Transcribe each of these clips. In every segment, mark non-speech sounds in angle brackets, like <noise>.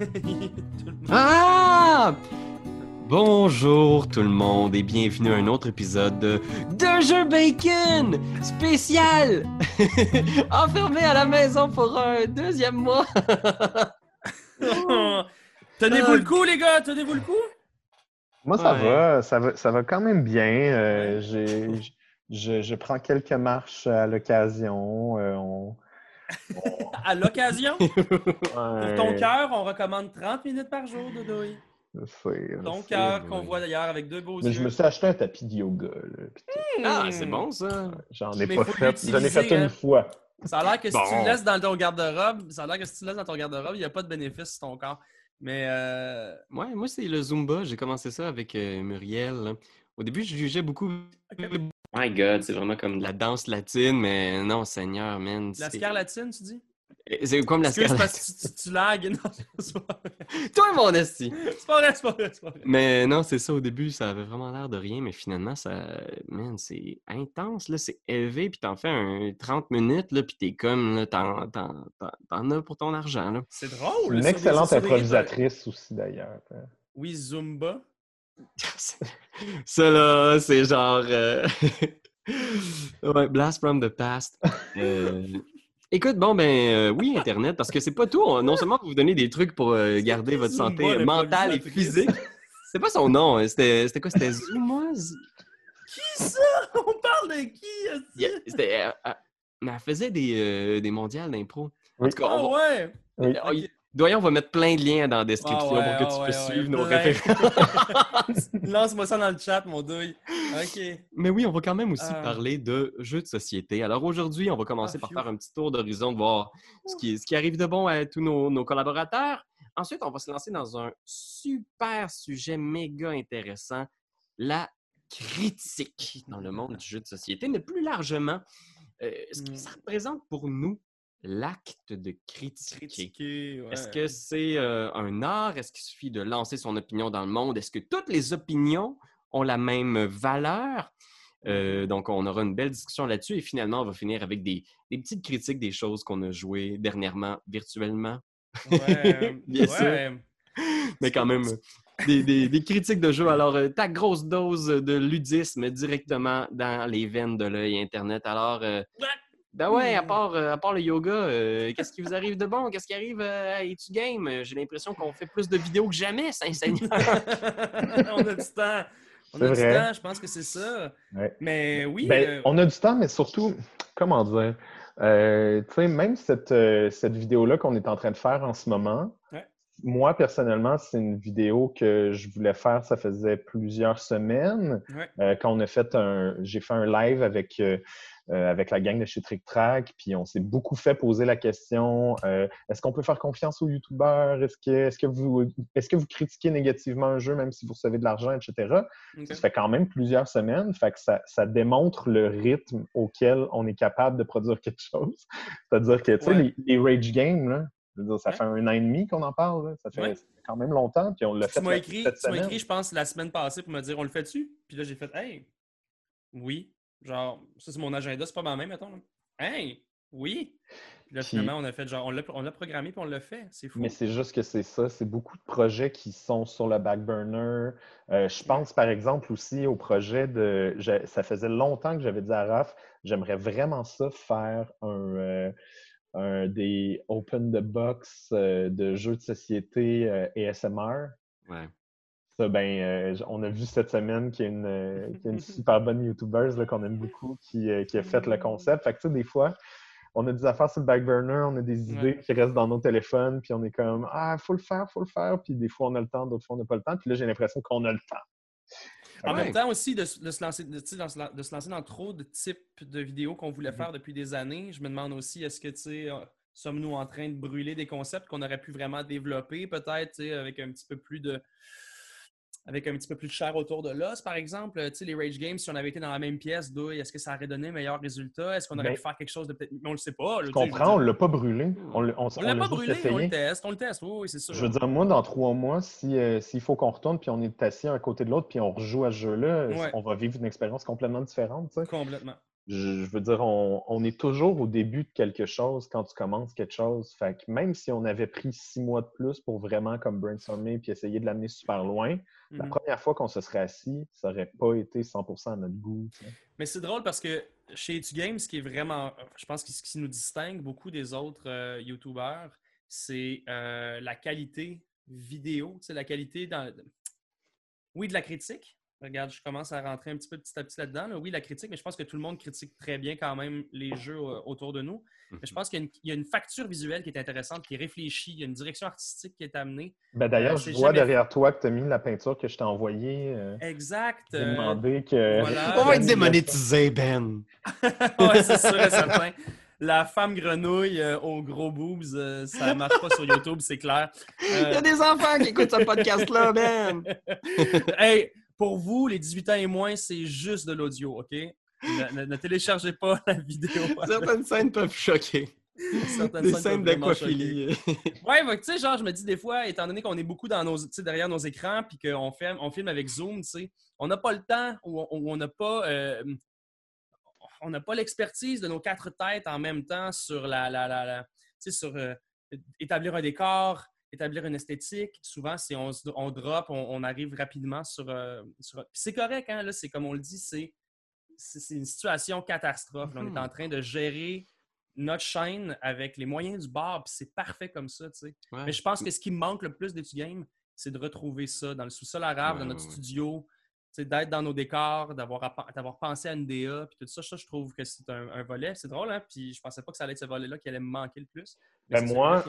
<laughs> Ah! Bonjour tout le monde et bienvenue à un autre épisode de De Jeux Bacon spécial! <laughs> Enfermé à la maison pour un deuxième mois. <laughs> Tenez-vous le coup, les gars, tenez-vous le coup? Moi, ça Ouais. va, ça va, ça va quand même bien. Euh, j'ai- je, je prends quelques marches à l'occasion. euh, on- <laughs> À l'occasion, <laughs> pour ton cœur, on recommande 30 minutes par jour, Dodoï. Ton cœur qu'on voit d'ailleurs avec deux beaux Mais yeux. je me suis acheté un tapis de yoga. là, tout. Ah, c'est bon ça. J'en ai Mais pas fait. J'en ai fait une hein. fois. Ça a l'air que si tu le laisses dans ton garde-robe, ça a l'air que si tu le laisses dans ton garde-robe, il n'y a pas de bénéfice sur ton corps. Mais euh, Ouais, moi c'est le Zumba. J'ai commencé ça avec euh, Muriel. là. Au début, je jugeais beaucoup. My God, c'est vraiment comme de la danse latine, mais non, Seigneur, man. la scarlatine, tu dis? C'est comme la Excuse scarlatine. parce que tu, tu, tu lagues. <laughs> Non, c'est pas vrai. Toi, mon esti! C'est pas vrai, c'est pas vrai, c'est pas vrai. Mais non, c'est ça, au début, ça avait vraiment l'air de rien, mais finalement, ça, man, c'est intense, là, c'est élevé, puis t'en fais un 30 minutes, là, puis t'es comme, là, t'en, t'en, t'en- t'en as pour ton argent, là. C'est drôle. Une excellente improvisatrice aussi, d'ailleurs. Oui, Zumba. <laughs> ça, là, c'est genre... euh, <laughs> ouais, Blast from the past. Euh, Écoute, bon, ben euh, oui, Internet, parce que c'est pas tout. on- Non seulement vous donnez des trucs pour garder votre santé le mentale et physique. C'est pas son nom, hein, c'était quoi? C'était Zuma? Qui ça? <laughs> On parle de qui? Yeah, c'était, mais elle faisait des, des mondiales d'impro. En tout cas, Ah on va- ouais! Ah, Doyen, on va mettre plein de liens dans la description Ah ouais, pour que tu ah puisses ouais, suivre nos références. <laughs> Lance-moi ça dans le chat, mon douille. OK. Mais oui, on va quand même aussi Ah. parler de jeux de société. Alors aujourd'hui, on va commencer Ah, par phew. faire un petit tour d'horizon, de voir ce qui, ce qui arrive de bon à tous nos, nos collaborateurs. Ensuite, on va se lancer dans un super sujet méga intéressant, la critique dans le monde du jeu de société, mais plus largement, euh, ce que Mm. ça représente pour nous l'acte de critiquer. Critiquer, ouais. Est-ce que c'est euh, un art? Est-ce qu'il suffit de lancer son opinion dans le monde? Est-ce que toutes les opinions ont la même valeur? Euh, donc, on aura une belle discussion là-dessus et finalement, on va finir avec des, des petites critiques des choses qu'on a jouées dernièrement virtuellement, Ouais, <laughs> Bien sûr. ouais. mais quand même des, des- <laughs> des critiques de jeux. Alors, euh, ta grosse dose de ludisme directement dans les veines de l'œil Internet. Alors, euh, ben ouais, à <laughs> part, euh, à part le yoga, euh, qu'est-ce qui vous arrive de bon? Qu'est-ce qui arrive euh, à Etu Game? Euh, J'ai l'impression qu'on fait plus de vidéos que jamais, Saint-Seigneur. <laughs> on a du temps. On C'est a du vrai. temps, je pense que c'est ça. Ouais. Mais oui, Ben, euh, on a du temps, mais surtout, comment dire, euh, tu sais, même cette, euh, cette vidéo-là qu'on est en train de faire en ce moment, Ouais. moi, personnellement, c'est une vidéo que je voulais faire, ça faisait plusieurs semaines. Ouais. Euh, quand on a fait un, j'ai fait un live avec, euh, avec la gang de chez Trick Track, puis on s'est beaucoup fait poser la question euh, est-ce qu'on peut faire confiance aux YouTubeurs? Est-ce que, vous, est-ce que vous critiquez négativement un jeu même si vous recevez de l'argent, etc. Ça fait quand même plusieurs semaines. Fait que ça, ça démontre le rythme auquel on est capable de produire quelque chose. C'est-à-dire que, tu sais, Ouais. les, les Rage Games, là, dire, ça Ouais. fait un an et demi qu'on en parle. là. Ça fait Ouais. quand même longtemps. Puis on l'a fait tu m'as écrit, je pense, la semaine passée pour me dire on le fait-tu? Puis là, j'ai fait Hey, oui. Genre, ça, c'est mon agenda, c'est pas ma main, mettons. Hey, oui. Puis là, Puis- finalement, on a fait genre, on l'a, on l'a programmé puis on l'a fait. C'est fou. Mais c'est juste que c'est ça. C'est beaucoup de projets qui sont sur le back burner. Euh, je pense, par exemple, aussi au projet de. je- ça faisait longtemps que j'avais dit à Raph, j'aimerais vraiment ça faire un. euh, un des open the box euh, de jeux de société euh, ASMR. Ouais. Ça, ben, euh, on a vu cette semaine qu'il y a une, euh, qu'il y a une <laughs> super bonne YouTubeuse qu'on aime beaucoup qui, euh, qui a fait le concept. Fait que, tu sais, des fois, on a des affaires sur le back burner, on a des idées Ouais. qui restent dans nos téléphones, puis on est comme Ah, faut le faire, faut le faire. Puis des fois, on a le temps, d'autres fois, on n'a pas le temps. Puis là, j'ai l'impression qu'on a le temps. En Ouais. même temps aussi, de, se lancer, de, se lan- de se lancer dans trop de types de vidéos qu'on voulait Mhm. faire depuis des années, je me demande aussi, est-ce que, tu sais, sommes-nous en train de brûler des concepts qu'on aurait pu vraiment développer, peut-être, avec un petit peu plus de avec un petit peu plus de chair autour de l'os, par exemple. Tu sais, les Rage Games, si on avait été dans la même pièce, est-ce que ça aurait donné un meilleur résultat? Est-ce qu'on aurait Ben, pu faire quelque chose de peut-être. Mais on le sait pas. là, Je comprends, on dire. l'a pas brûlé. On, l'a- on, On l'a pas brûlé, on le teste, on le teste, oui, oui, c'est ça. Je veux dire, moi, dans trois mois, si, euh, s'il faut qu'on retourne, puis on est assis un côté de l'autre, puis on rejoue à ce jeu-là, Ouais. on va vivre une expérience complètement différente. Complètement. Je, veux dire, on, est toujours au début de quelque chose quand tu commences quelque chose. Fait que même si on avait pris six mois de plus pour vraiment comme brainstormer puis essayer de l'amener super loin, la mhm. première fois qu'on se serait assis, ça n'aurait pas été 100% à notre goût. Mais c'est drôle parce que chez Etu Games, ce qui est vraiment, je pense que ce qui nous distingue beaucoup des autres euh, YouTubers, c'est euh, la qualité vidéo, c'est la qualité dans, oui, de la critique, Regarde, je commence à rentrer un petit peu petit à petit là-dedans. Oui, la critique, mais je pense que tout le monde critique très bien quand même les jeux euh, autour de nous. Mais je mhm. pense qu'il y, a une facture visuelle qui est intéressante, qui est réfléchie, il y a une direction artistique qui est amenée. Ben D'ailleurs, euh, je vois derrière toi que tu as mis la peinture que je t'ai envoyée. Euh, exact. Demandé que. On va être démonétisé, Ben. <laughs> oui, c'est sûr et certain. La femme grenouille aux gros boobs, ça ne marche pas sur YouTube, c'est clair. Il y a des enfants qui écoutent ce podcast-là, Ben! <laughs> hey, pour vous, les 18 ans et moins, c'est juste de l'audio, OK? Ne, téléchargez pas la vidéo. <laughs> Certaines scènes peuvent choquer. Certaines des scènes d'aquaphilie. ouais, tu sais, genre, je me dis des fois, étant donné qu'on est beaucoup dans nos, derrière nos écrans puis qu'on filme, on filme avec Zoom, tu sais, on n'a pas le temps ou on n'a pas. Euh, on n'a pas l'expertise de nos quatre têtes en même temps sur la, la, la, sur euh, établir un décor, établir une esthétique. Souvent, si on, on drop, on, arrive rapidement sur. Euh, c'est correct, hein? Là, c'est comme on le dit, c'est, c'est une situation catastrophe. on est en hmm. train de gérer notre chaîne avec les moyens du bord, puis c'est parfait comme ça, tu sais. Mais je pense que ce qui manque le plus d'Etu Game, c'est de retrouver ça dans le sous-sol arabe, dans notre studio, d'être dans nos décors, d'avoir pensé à une DA, puis tout ça, je trouve que c'est un, volet. C'est drôle, hein? Puis je pensais pas que ça allait être ce volet-là qui allait me manquer le plus. Ben moi,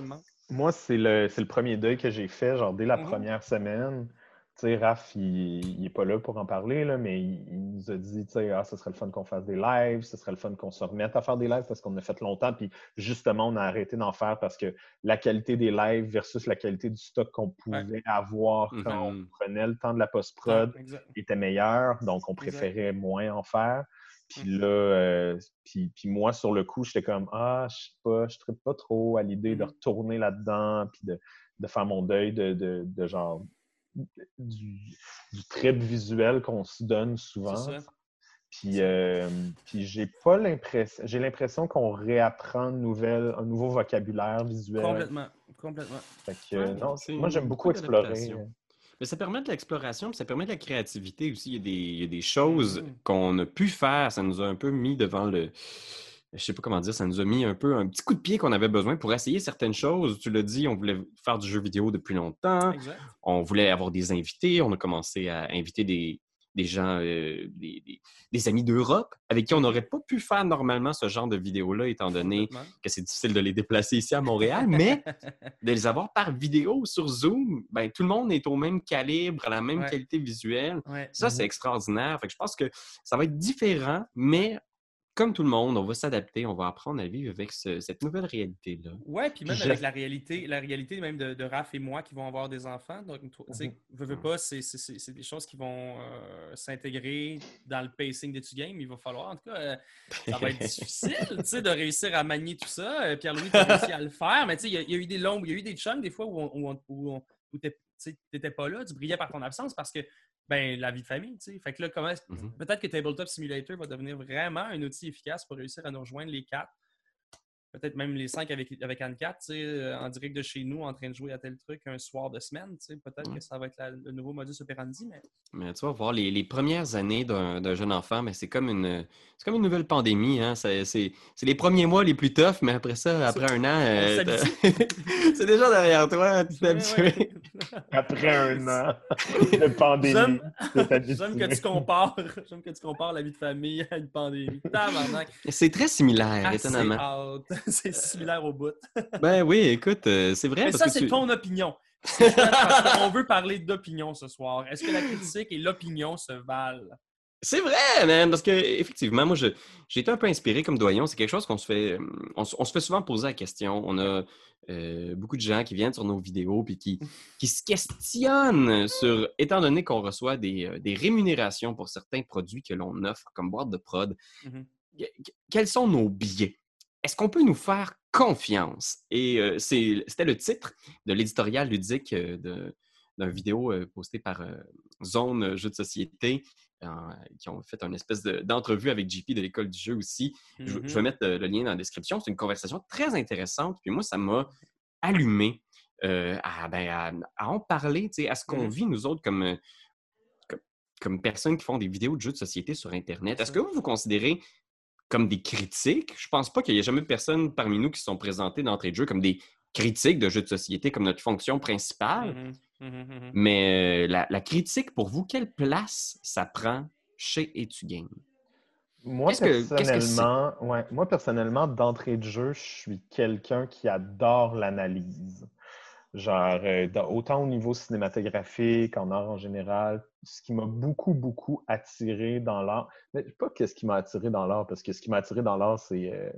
moi c'est le, le, premier deuil que j'ai fait, genre dès la mm-hmm. première semaine. Tu sais, Raph, il n'est pas là pour en parler, là, mais il, nous a dit, tu sais, ah, ce serait le fun qu'on fasse des lives, ce serait le fun qu'on se remette à faire des lives parce qu'on a fait longtemps, puis justement, on a arrêté d'en faire parce que la qualité des lives versus la qualité du stock qu'on pouvait avoir quand on mm-hmm. prenait le temps de la post-prod était meilleure, donc on préférait moins en faire. Puis mm-hmm. là, euh, puis, moi, sur le coup, j'étais comme, ah, je sais pas, je ne pas trop à l'idée de mm-hmm. retourner là-dedans, puis de, faire mon deuil de, de genre du, du trip visuel qu'on se donne souvent. Puis, euh, puis j'ai pas l'impression, j'ai l'impression qu'on réapprend une nouvelle, un nouveau vocabulaire visuel. Complètement, complètement. moi j'aime beaucoup explorer. Mais ça permet de l'exploration, puis ça permet de la créativité aussi. Il y a des, il y a des choses mm. qu'on a pu faire. Ça nous a un peu mis devant le, je sais pas comment dire, ça nous a mis un peu un petit coup de pied qu'on avait besoin pour essayer certaines choses. Tu l'as dit, on voulait faire du jeu vidéo depuis longtemps. On voulait avoir des invités. On a commencé à inviter des, gens, euh, des, amis d'Europe avec qui on n'aurait pas pu faire normalement ce genre de vidéo-là, étant donné que c'est difficile de les déplacer ici à Montréal, mais <laughs> de les avoir par vidéo sur Zoom, ben, tout le monde est au même calibre, à la même qualité visuelle. Ça, c'est mhm. extraordinaire. Fait je pense que ça va être différent, mais comme tout le monde, on va s'adapter, on va apprendre à vivre avec cette nouvelle réalité-là. Oui, puis même avec la réalité, la réalité même de, de, Raph et moi qui vont avoir des enfants. Donc, tu sais, mmh veux, veux pas, c'est des choses qui vont euh, s'intégrer dans le pacing d'étu game. Il va falloir, en tout cas, euh, ça va être difficile, tu sais, de réussir à manier tout ça. Euh, Pierre-Louis, tu as réussi à le faire, mais tu sais, il y, a eu des longues, il y a eu des chunks des fois où, où, où, où tu n'étais pas là, tu brillais par ton absence parce que ben, la vie de famille, tu sais. Fait que là, comment mmh peut-être que Tabletop Simulator va devenir vraiment un outil efficace pour réussir à nous rejoindre les quatre? Peut-être même les cinq avec, avec Anne 4, euh, en direct de chez nous, en train de jouer à tel truc un soir de semaine. Peut-être que ça va être le nouveau modus operandi. Mais... mais tu vas voir, les, les premières années d'un jeune enfant, mais c'est comme une c'est comme une nouvelle pandémie. Hein? C'est les premiers mois les plus toughs, mais après ça, après un an, euh, <laughs> c'est déjà derrière toi, <laughs> <laughs> tu t'es habitué. après un an de pandémie. J'aime que tu compares j'aime que tu compares la vie de famille à une pandémie. C'est très similaire, étonnamment. <laughs> c'est similaire au bout. <laughs> ben oui, écoute, euh, c'est vrai. Mais ça, c'est ton opinion. <laughs> on veut parler d'opinion ce soir. Est-ce que la critique et l'opinion se valent? C'est vrai, man, parce que effectivement, moi, j'ai été un peu inspiré comme doyon. C'est quelque chose qu'on se fait, on, se fait souvent poser la question. On a euh, beaucoup de gens qui viennent sur nos vidéos puis qui, qui se questionnent sur, étant donné qu'on reçoit des, euh, des, rémunérations pour certains produits que l'on offre comme boîte de prod, mm-hmm. quels sont nos biais? Est-ce qu'on peut nous faire confiance? Et euh, c'était le titre de l'éditorial ludique euh, d'une vidéo euh, postée par Zone Jeux de société qui ont fait une espèce d'entrevue avec JP de l'école du jeu aussi. je, je, vais Mhm. mettre le, lien dans la description. C'est une conversation très intéressante. Puis moi, ça m'a allumé euh, à, ben, à- à en parler, à ce qu'on Mhm. vit, nous autres, comme, comme, comme personnes qui font des vidéos de jeux de société sur Internet. Est-ce que vous vous considérez comme des critiques? Je pense pas qu'il y ait jamais personne parmi nous qui se sont présentés d'entrée de jeu comme des critiques de jeux de société comme notre fonction principale. Mhm, mhm, mhm. Mais euh, la, la critique, pour vous, quelle place ça prend chez Etugame? Moi, que- que personnellement, ouais, moi, personnellement, d'entrée de jeu, je suis quelqu'un qui adore l'analyse. Genre, euh, dans- autant au niveau cinématographique, en art en général, ce qui m'a beaucoup, beaucoup attiré dans l'art. Mais pas que ce qui m'a attiré dans l'art, parce que ce qui m'a attiré dans l'art, c'est euh,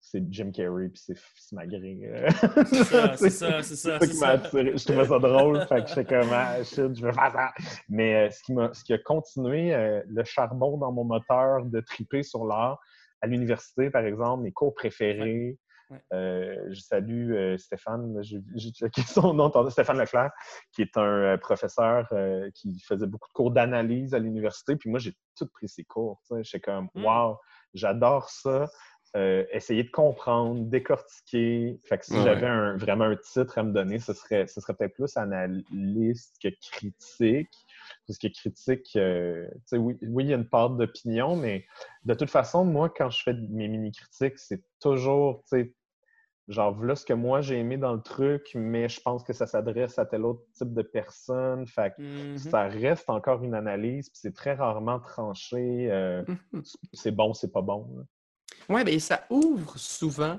c'est Jim Carrey puis c'est euh. <laughs> C'est ça, c'est ça, c'est ça. ça qui m'a attiré. Je trouvais ça drôle, fait que j'étais comme, ah, shit, je veux faire ça. Mais euh, ce, qui m'a- ce qui a continué euh, le charbon dans mon moteur de triper sur l'art, à l'université, par exemple, mes cours préférés. Ouais. euh, je salue euh, Stéphane, j'ai checké <laughs> son nom, Stéphane Leclerc, qui est un euh, professeur euh, qui faisait beaucoup de cours d'analyse à l'université. Puis moi, j'ai tout pris ses cours. J'étais comme, Mm. wow, j'adore ça. Euh, essayer de comprendre, décortiquer. Fait que si Ouais. j'avais un- vraiment un titre à me donner, ce serait, ce serait peut-être plus analyste que critique. Parce que critique, euh, tu sais, oui, oui, il y a une part d'opinion, mais de toute façon, moi, quand je fais mes mini-critiques, c'est toujours, tu sais, genre, voilà ce que moi j'ai aimé dans le truc, mais je pense que ça s'adresse à tel autre type de personne. Fait que Mhm. ça reste encore une analyse, puis c'est très rarement tranché. euh, c'est bon, c'est pas bon. là. Oui, bien, ça ouvre souvent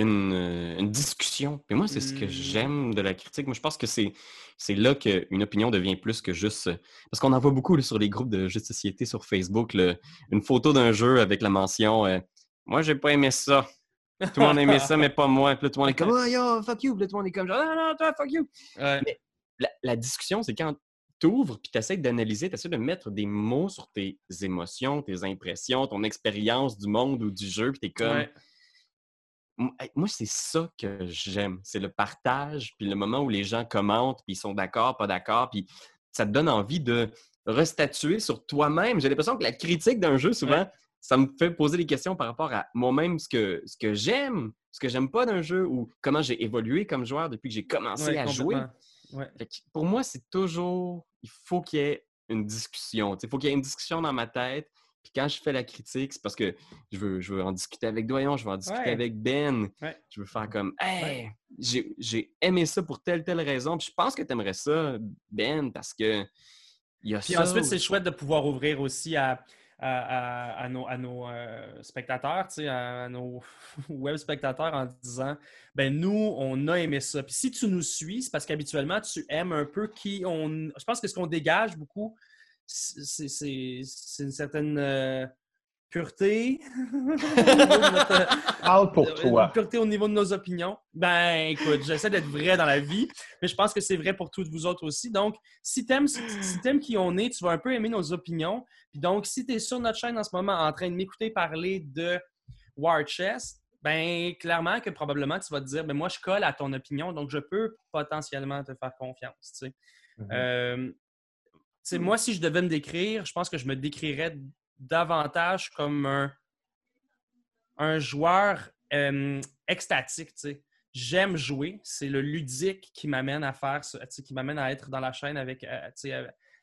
une, euh, une discussion. Et moi, c'est ce que Mm. j'aime de la critique. Moi, je pense que c'est, c'est là qu'une opinion devient plus que juste. euh, Parce qu'on en voit beaucoup là, sur les groupes de jeux de société sur Facebook, une photo d'un jeu avec la mention euh, Moi, j'ai pas aimé ça. Tout le monde a aimé ça, mais pas moi. <laughs> Puis là, tout le monde est comme Oh, yo, fuck you. Puis là, tout le monde est comme genre, Non, non, toi, fuck you. Ouais. La, la discussion, c'est quand tu ouvres puis tu essaies d'analyser, tu essaies de mettre des mots sur tes émotions, tes impressions, ton expérience du monde ou du jeu, puis tu es comme. Ouais. Moi, c'est ça que j'aime. C'est le partage, puis le moment où les gens commentent, puis ils sont d'accord, pas d'accord, puis ça te donne envie de restatuer sur toi-même. J'ai l'impression que la critique d'un jeu, souvent, Ouais. ça me fait poser des questions par rapport à moi-même, ce que, ce que j'aime, ce que j'aime pas d'un jeu, ou comment j'ai évolué comme joueur depuis que j'ai commencé Ouais, à jouer. Ouais. Pour moi, c'est toujours, il faut qu'il y ait une discussion. Il faut qu'il y ait une discussion dans ma tête. Puis quand je fais la critique, c'est parce que je veux, je veux en discuter avec Doyon, je veux en discuter Ouais. avec Ben. Ouais. Je veux faire comme, hey, j'ai- j'ai aimé ça pour telle, telle raison. Puis je pense que tu aimerais ça, Ben, parce que il y a Puis ça. ensuite, c'est chouette de pouvoir ouvrir aussi à, à, à- à nos, à nos euh, spectateurs, à nos <laughs> web spectateurs en disant ben nous, on a aimé ça. Puis si tu nous suis, c'est parce qu'habituellement, tu aimes un peu qui on. Je pense que ce qu'on dégage beaucoup, c'est une certaine euh, pureté. <laughs> Au <laughs> niveau de notre- Parle pour euh, toi. Une pureté au niveau de nos opinions. Ben, écoute, j'essaie d'être vrai dans la vie, mais je pense que c'est vrai pour toutes vous autres aussi. Donc, si t'aimes si, si qui on est, tu vas un peu aimer nos opinions. Puis donc, si tu es sur notre chaîne en ce moment en train de m'écouter parler de War Chess, ben, clairement que probablement tu vas te dire, ben moi, je colle à ton opinion, donc je peux potentiellement te faire confiance, tu sais. Mhm. Euh, sais, moi, si je devais me décrire, je pense que je me décrirais davantage comme un, un joueur euh, extatique. J'aime jouer. C'est le ludique qui m'amène à faire qui m'amène à être dans la chaîne avec, euh,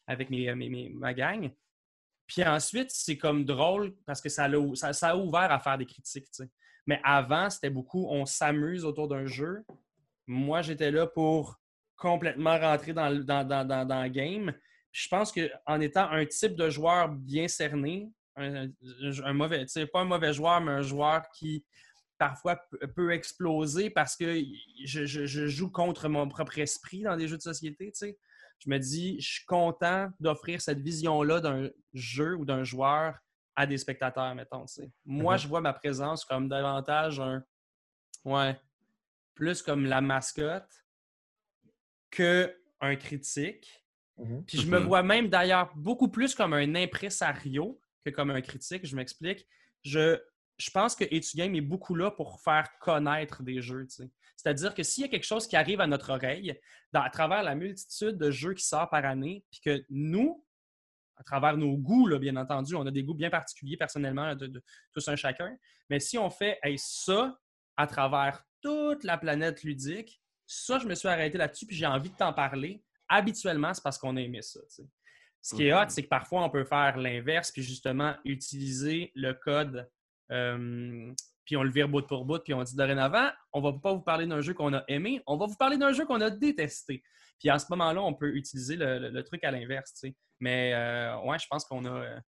avec- mes, mes- mes- ma gang. Puis ensuite, c'est comme drôle parce que ça, l'a- ça, ça a ouvert à faire des critiques. Mais avant, c'était beaucoup on s'amuse autour d'un jeu. Moi, j'étais là pour complètement rentrer dans dans, dans, dans, dans le game. Je pense qu'en étant un type de joueur bien cerné, un, un mauvais, tu sais, pas un mauvais joueur, mais un joueur qui parfois peut- exploser parce que je, je- je joue contre mon propre esprit dans des jeux de société. tu sais. Je me dis, je suis content d'offrir cette vision-là d'un jeu ou d'un joueur à des spectateurs, mettons. Moi, Mhm. je vois ma présence comme davantage un. Ouais. Plus comme la mascotte que un critique. Mhm. Puis je me Mhm. vois même d'ailleurs beaucoup plus comme un impresario que comme un critique. Je m'explique. Je, je pense que Etugame est beaucoup là pour faire connaître des jeux. tu sais. C'est-à-dire que s'il y a quelque chose qui arrive à notre oreille, dans- à travers la multitude de jeux qui sortent par année, puis que nous, à travers nos goûts, là, bien entendu. On a des goûts bien particuliers personnellement de, tous un chacun. Mais si on fait ça à travers toute la planète ludique, ça, je me suis arrêté là-dessus, puis j'ai envie de t'en parler. Habituellement, c'est parce qu'on a aimé ça. Ce qui est hot, mm-hmm. c'est que parfois, on peut faire l'inverse, puis justement utiliser le code, euh, puis on le vire bout pour bout, puis on dit dorénavant, on va pas vous parler d'un jeu qu'on a aimé, on va vous parler d'un jeu qu'on a détesté. Puis à ce moment-là, on peut utiliser le, truc à l'inverse. Mais euh, ouais, je pense qu'on a.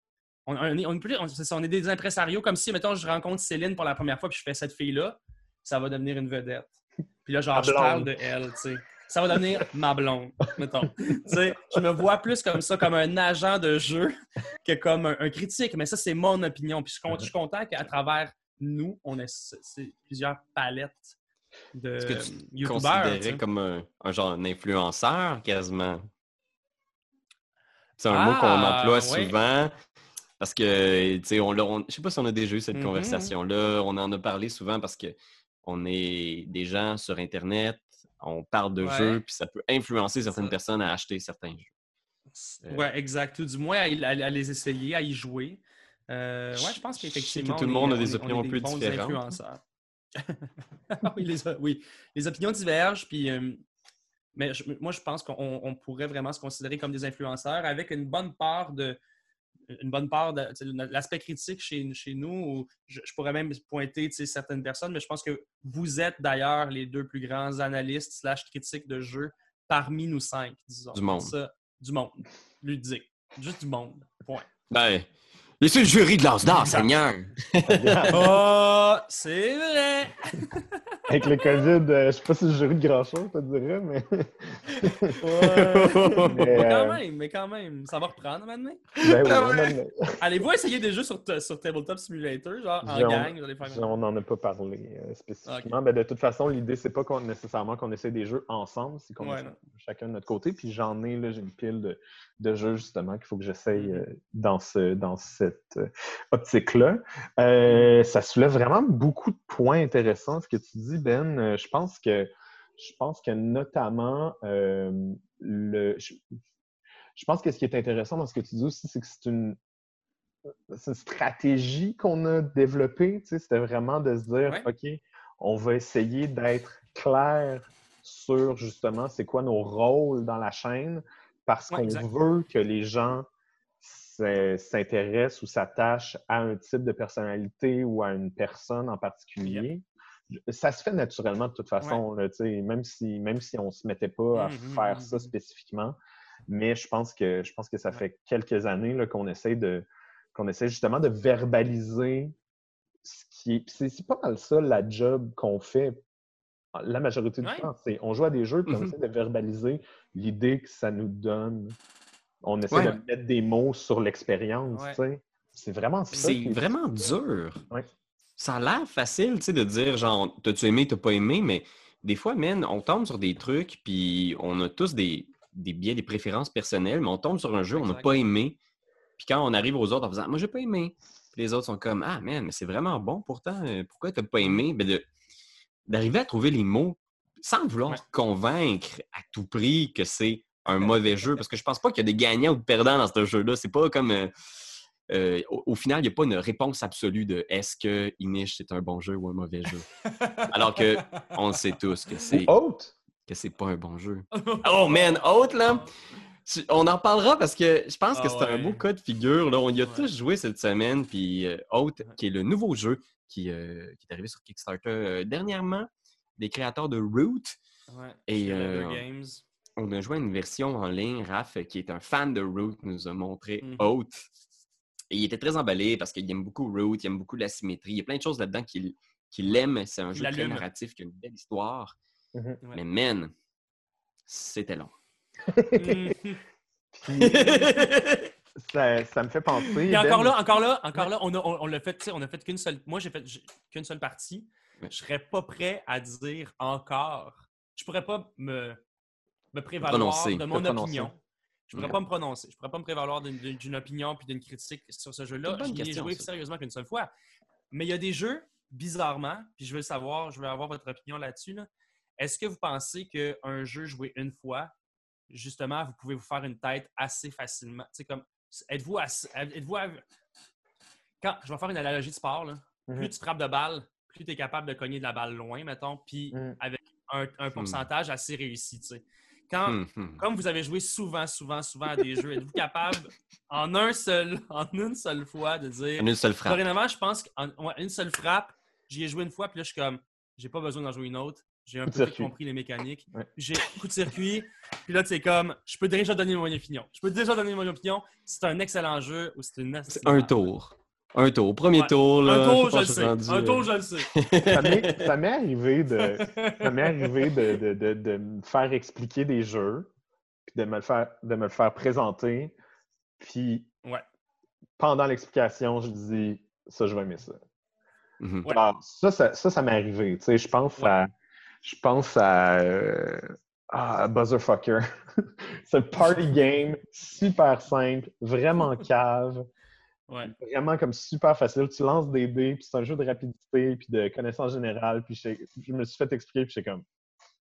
On, est, on, est, des impresarios comme si, mettons, je rencontre Céline pour la première fois puis je fais cette fille-là, ça va devenir une vedette. Puis là, genre, je parle de elle, tu sais. Ça va devenir ma blonde, mettons. tu sais, je me vois plus comme ça, comme un agent de jeu que comme un, critique. Mais ça, c'est mon opinion. Puis je suis content qu'à travers nous, on ait plusieurs palettes de Est-ce que tu considérais comme un, genre d'influenceur quasiment? C'est un mot qu'on ah, emploie souvent parce que, tu sais, on, on, je sais pas si on a déjà eu cette mm-hmm. conversation-là. On en a parlé souvent parce que on est des gens sur Internet, on parle de jeux, puis ça peut influencer certaines personnes à acheter certains jeux. Ouais, exact. Ou du moins à, les essayer, à y jouer. Euh, ouais, je pense qu'effectivement. tout le monde a des opinions un peu différentes. <laughs> oui, les, opinions divergent, puis. Euh, mais moi, je pense qu'on pourrait vraiment se considérer comme des influenceurs avec une bonne part de, une bonne part de l'aspect critique chez, chez nous. Je, pourrais même pointer certaines personnes, mais je pense que vous êtes d'ailleurs les deux plus grands analystes slash critiques de jeux parmi nous cinq, disons. Du monde. du monde. Ludique. Juste du monde. Point. Ben, Laissez le jury de l'Asdar, Seigneur! oh, <laughs> c'est vrai! <laughs> Avec le COVID, euh, je sais pas si jury de grand-chose, te dirais, <laughs> mais... mais, quand euh, même, mais quand même, ça va reprendre maintenant. Ben oui, <laughs> Allez-vous essayer des jeux sur, sur Tabletop Simulator, genre en gang? Vous allez faire... On n'en a pas parlé euh, spécifiquement. Mais de toute façon, l'idée, c'est pas qu'on, nécessairement qu'on essaie des jeux ensemble, c'est qu'on chacun de notre côté. Puis j'en ai, là, j'ai une pile de, de jeux, justement, qu'il faut que j'essaye mm-hmm. dans, ce, dans cette optique-là. Euh, ça soulève vraiment beaucoup de points intéressants, ce que tu dis, Ben. Euh, je pense que, je pense que notamment, euh, le, je, pense que ce qui est intéressant dans ce que tu dis aussi, c'est que c'est une, une stratégie qu'on a développée. Tu sais, C'était vraiment de se dire, OK, on va essayer d'être clair sur justement c'est quoi nos rôles dans la chaîne parce qu'on veut que les gens s'intéresse ou s'attache à un type de personnalité ou à une personne en particulier. Ça se fait naturellement de toute façon, même, si, même si on ne se mettait pas à mmh, mmh, faire ça mmh, spécifiquement. Mais je pense que, je pense que ça fait quelques années qu'on essaie, de, qu'on essaie justement de verbaliser ce qui est. C'est pas mal ça la job qu'on fait la majorité du temps. On joue à des jeux et on essaie de verbaliser l'idée que ça nous donne on essaie de mettre des mots sur l'expérience. C'est vraiment ça. C'est vraiment dur. Ça a l'air facile de dire genre, t'as-tu aimé, t'as pas aimé, mais des fois, man, on tombe sur des trucs, puis on a tous des, des biais, des préférences personnelles, mais on tombe sur un jeu, on n'a pas aimé. Puis quand on arrive aux autres en faisant Moi, j'ai pas aimé. les autres sont comme Ah, man, mais c'est vraiment bon pourtant. Euh, pourquoi t'as pas aimé? Ben, d'arriver à trouver les mots sans vouloir convaincre à tout prix que c'est un mauvais jeu. Parce que je pense pas qu'il y a des gagnants ou des perdants dans ce jeu-là. C'est pas comme. Euh, euh, au, final, il n'y a pas une réponse absolue de est-ce que Inish c'est un bon jeu ou un mauvais jeu. Alors que <laughs> on sait tous que c'est. Que c'est pas un bon jeu. <laughs> Oh man, Haute là! On en parlera parce que je pense que ah c'est un beau cas de figure. Là. On y a tous joué cette semaine. Puis euh, qui est le nouveau jeu qui, qui est arrivé sur Kickstarter dernièrement, des créateurs de Root. Ouais, et Games on a joué une version en ligne. Raph, qui est un fan de Root, nous a montré mmh Et il était très emballé parce qu'il aime beaucoup Root, il aime beaucoup la symétrie. Il y a plein de choses là-dedans qu'il aime. C'est un jeu très narratif qui a une belle histoire. Mmh Mais man, c'était long. <laughs> ça, me fait penser. Et encore là, encore là, encore là, on a, on, l'a fait, on a fait qu'une seule. Moi, j'ai fait qu'une seule partie. Je serais pas prêt à dire encore. Je pourrais pas me me prévaloir de mon opinion. Je ne pourrais pas me prononcer. Je ne pourrais pas me prévaloir d'une opinion puis d'une critique sur ce jeu-là. Je l'ai joué sérieusement qu'une seule fois. Mais il y a des jeux, bizarrement, puis je veux savoir, je veux avoir votre opinion là-dessus. Est-ce que vous pensez qu'un jeu joué une fois, justement, vous pouvez vous faire une tête assez facilement? C'est comme êtes-vous assez- êtes-vous à- quand je vais faire une analogie de sport là, Mhm. plus tu frappes de balle, plus tu es capable de cogner de la balle loin, mettons, puis Mhm. avec un, un pourcentage assez réussi. tu sais. Quand, Hum, hum. Comme vous avez joué souvent, souvent, souvent à des jeux, êtes-vous capable en un seul, <laughs> en une seule fois de dire En une seule frappe. Dorénavant, je pense qu'en ouais, une seule frappe, j'y ai joué une fois, puis là, je suis comme, j'ai pas besoin d'en jouer une autre. J'ai un peu compris les mécaniques. Ouais. J'ai coup de circuit. Puis là, c'est comme, je peux déjà donner mon opinion. Je peux déjà donner mon opinion si c'est un excellent jeu ou si c'est une C'est un tour. Un tour. Premier Ouais. tour, là. Un tour, je le sais. rendu, Un tour, je le sais. Ça m'est arrivé de. Ça m'est arrivé de, de- de- de me faire expliquer des jeux, puis de me le faire, de me le faire présenter, puis Ouais. pendant l'explication, je dis ça, je vais aimer ça. mhm. Ouais. Alors, ça, ça, ça, ça m'est arrivé. Tu sais, je pense Ouais. à. Je pense à. euh, ah, Buzzerfucker. <laughs> C'est un party <laughs> game super simple, vraiment cave. Ouais. vraiment comme super facile. Tu lances des dés, puis c'est un jeu de rapidité, puis de connaissance générale. Puis je, je me suis fait expliquer, puis j'étais comme,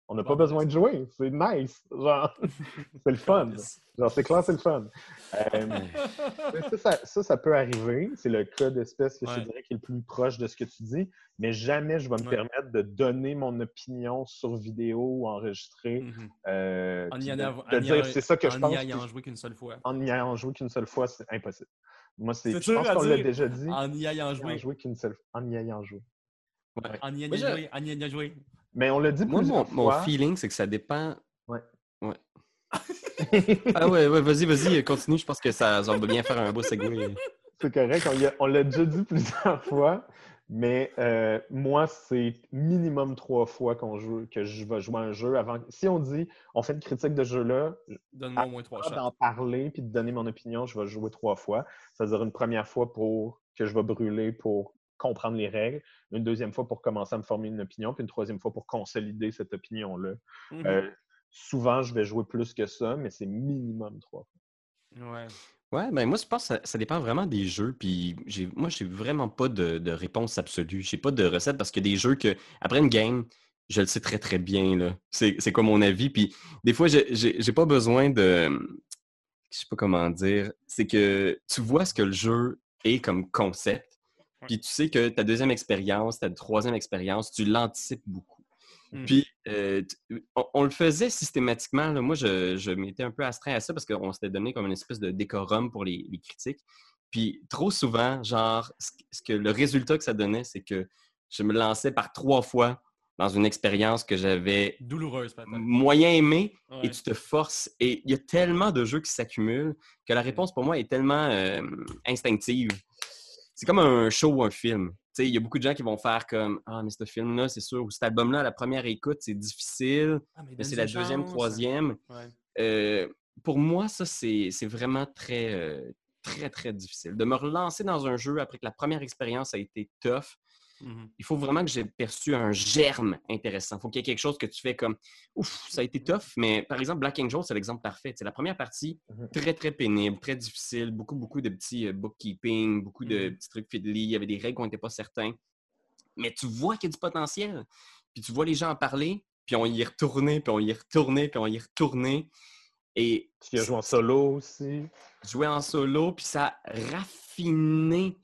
on n'a Bon, pas besoin de jouer. C'est nice. Genre, <laughs> c'est le fun. Genre, c'est clair, c'est le fun. Euh, <laughs> ça, ça, ça, ça peut arriver. C'est le cas d'espèce que je dirais qui est le plus proche de ce que tu dis. Mais jamais je vais me Ouais. permettre de donner mon opinion sur vidéo ou enregistré. Mhm. euh, En y de, ayant- de en y dire c'est ça que je en pense. y puis ayant joué qu'une seule fois. En y ayant joué qu'une seule fois, c'est impossible. Moi, c'est. C'est Je pense qu'on l'a déjà dit. En y ayant En y joué. ayant En y ayant joué. En y ayant joué. En y ayant joué. Mais on l'a dit Moi, mon, plusieurs mon fois. feeling, c'est que ça dépend. Ouais. Ouais. <laughs> Ah ouais, ouais, vas-y, vas-y, continue. Je pense que ça, ça va bien faire un beau segway. C'est correct. On, y a- on l'a déjà dit plusieurs fois. Mais euh, moi, c'est minimum trois fois qu'on joue, que je vais jouer à un jeu avant. Si on dit on fait une critique de jeu-là, Donne-moi au moins trois shots. d'en parler puis de donner mon opinion, je vais jouer trois fois. C'est-à-dire une première fois pour que je vais brûler pour comprendre les règles, une deuxième fois pour commencer à me former une opinion, puis une troisième fois pour consolider cette opinion-là. Mhm. Euh, souvent, je vais jouer plus que ça, mais c'est minimum trois fois. Ouais. Ouais, ben moi, je pense que ça, ça dépend vraiment des jeux. Puis j'ai, moi, j'ai vraiment pas de, de réponse absolue. J'ai pas de recette parce a des jeux que, après une game, je le sais très, très bien. Là. C'est, c'est quoi mon avis. Puis des fois, j'ai, j'ai, j'ai pas besoin de. Je sais pas comment dire. C'est que tu vois ce que le jeu est comme concept. Puis tu sais que ta deuxième expérience, ta troisième expérience, tu l'anticipes beaucoup. Mhm. Puis, euh, tu- on, on le faisait systématiquement. là. Moi, je, je m'étais un peu astreint à ça parce qu'on s'était donné comme une espèce de décorum pour les, les critiques. Puis, trop souvent, genre, ce, que- le résultat que ça donnait, c'est que je me lançais par trois fois dans une expérience que j'avais Douloureuse, moyen aimée Ouais. et tu te forces. Et il y a tellement de jeux qui s'accumulent que la réponse pour moi est tellement euh, instinctive. C'est comme un show ou un film. Tu sais, Il y a beaucoup de gens qui vont faire comme Ah, mais ce film-là, c'est sûr, ou cet album-là, à la première écoute, c'est difficile, Ah, mais mais c'est la deuxième, troisième. Ouais. Euh, pour moi, ça, c'est c'est vraiment très, euh, très, très difficile. De me relancer dans un jeu après que la première expérience a été tough, Mhm. il faut vraiment que j'ai perçu un germe intéressant. Il faut qu'il y ait quelque chose que tu fais comme Ouf, ça a été tough, mais par exemple, Black Angel, c'est l'exemple parfait. C'est la première partie, Mhm. très, très pénible, très difficile, beaucoup, beaucoup de petits euh, bookkeeping, beaucoup de Mhm. petits trucs fiddly, il y avait des règles qu'on n'était pas certains. Mais tu vois qu'il y a du potentiel. Puis tu vois les gens en parler, puis on y est retourné, puis on y est retourné, puis on y est retourné. Et Tu as joué en solo aussi. jouer en solo, puis ça a raffiné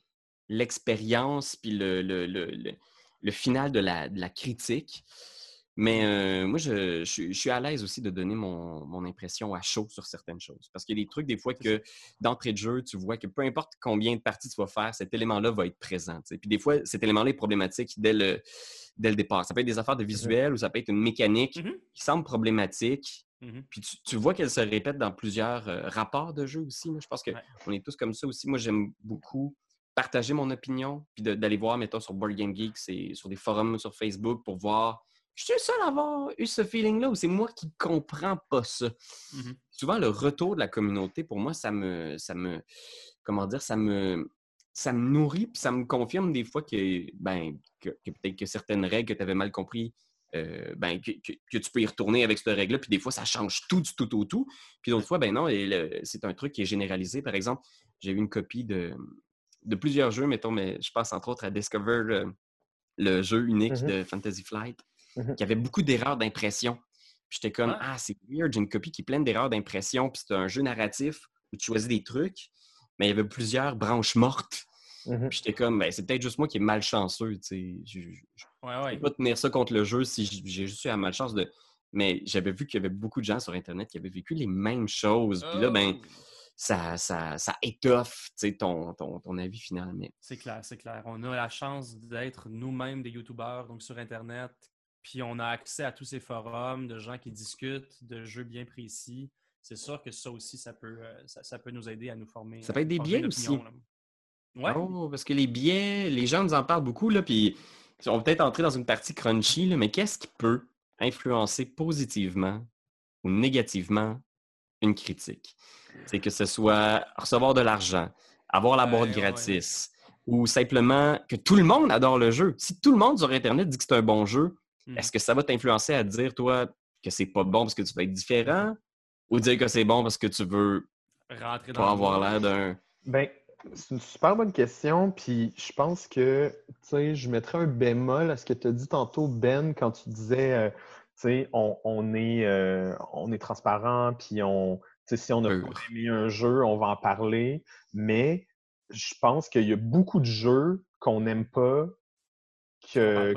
l'expérience, puis le, le, le, le- final de la, de la critique. Mais euh, moi, je, je suis- je suis à l'aise aussi de donner mon, mon impression à chaud sur certaines choses. Parce qu'il y a des trucs, des fois, que d'entrée de jeu, tu vois que peu importe combien de parties tu vas faire, cet élément-là va être présent. tu sais. Puis des fois, cet élément-là est problématique dès le, dès le départ. Ça peut être des affaires de visuel ou ça peut être une mécanique Mhm. qui semble problématique, Mhm. puis tu, tu vois qu'elle se répète dans plusieurs euh, rapports de jeu aussi. là. Je pense qu'on Ouais. est tous comme ça aussi. Moi, j'aime beaucoup partager mon opinion, puis d'aller voir, mettons, sur Board Game Geek, c'est sur des forums sur Facebook pour voir. Je suis le seul à avoir eu ce feeling-là ou c'est moi qui comprends pas ça? Mhm. Souvent, le retour de la communauté, pour moi, ça me. Ça me comment dire, ça me. Ça me nourrit, puis ça me confirme des fois que, ben, que, que peut-être que certaines règles que tu avais mal compris euh, ben, que, que- que tu peux y retourner avec cette règle-là, puis des fois, ça change tout du tout au tout. Puis d'autres fois, ben non, c'est un truc qui est généralisé. Par exemple, j'ai eu une copie de, de plusieurs jeux, mettons, mais je pense entre autres à Discover, le, le jeu unique Mhm. de Fantasy Flight, Mhm. qui avait beaucoup d'erreurs d'impression. Puis j'étais comme, Ah. ah, c'est weird, j'ai une copie qui est pleine d'erreurs d'impression, puis c'est un jeu narratif où tu choisis des trucs. mais il y avait plusieurs branches mortes. Mhm. Puis j'étais comme, ben, c'est peut-être juste moi qui est malchanceux, tu sais. Je, Ouais, peux pas tenir ça contre le jeu si j'ai juste eu la malchance de. Mais j'avais vu qu'il y avait beaucoup de gens sur Internet qui avaient vécu les mêmes choses. Puis là, ben, Oh! Ça, ça, ça étoffe ton, ton, ton avis final. Mais C'est clair, c'est clair. On a la chance d'être nous-mêmes des YouTubeurs, donc sur Internet. Puis on a accès à tous ces forums de gens qui discutent de jeux bien précis. C'est sûr que ça aussi, ça peut, euh, ça, ça peut nous aider à nous former. Ça peut être des biais aussi. là. Ouais. Oh, parce que les biais, les gens nous en parlent beaucoup, là, puis on va peut-être entrer dans une partie crunchy, là, mais qu'est-ce qui peut influencer positivement ou négativement une critique? C'est que ce soit recevoir de l'argent, avoir la boîte Ouais, ouais. gratis, ou simplement que tout le monde adore le jeu. Si tout le monde sur Internet dit que c'est un bon jeu, Mhm. est-ce que ça va t'influencer à dire, toi, que c'est pas bon parce que tu veux être différent, ou dire que c'est bon parce que tu veux Rentrer dans pas le avoir l'air d'un... Ben, c'est une super bonne question, puis je pense que, tu sais, je mettrais un bémol à ce que tu as dit tantôt, Ben, quand tu disais, euh, on, on est, euh, on est transparent, puis on, si on a aimé un jeu, on va en parler, mais je pense qu'il y a beaucoup de jeux qu'on n'aime pas, que,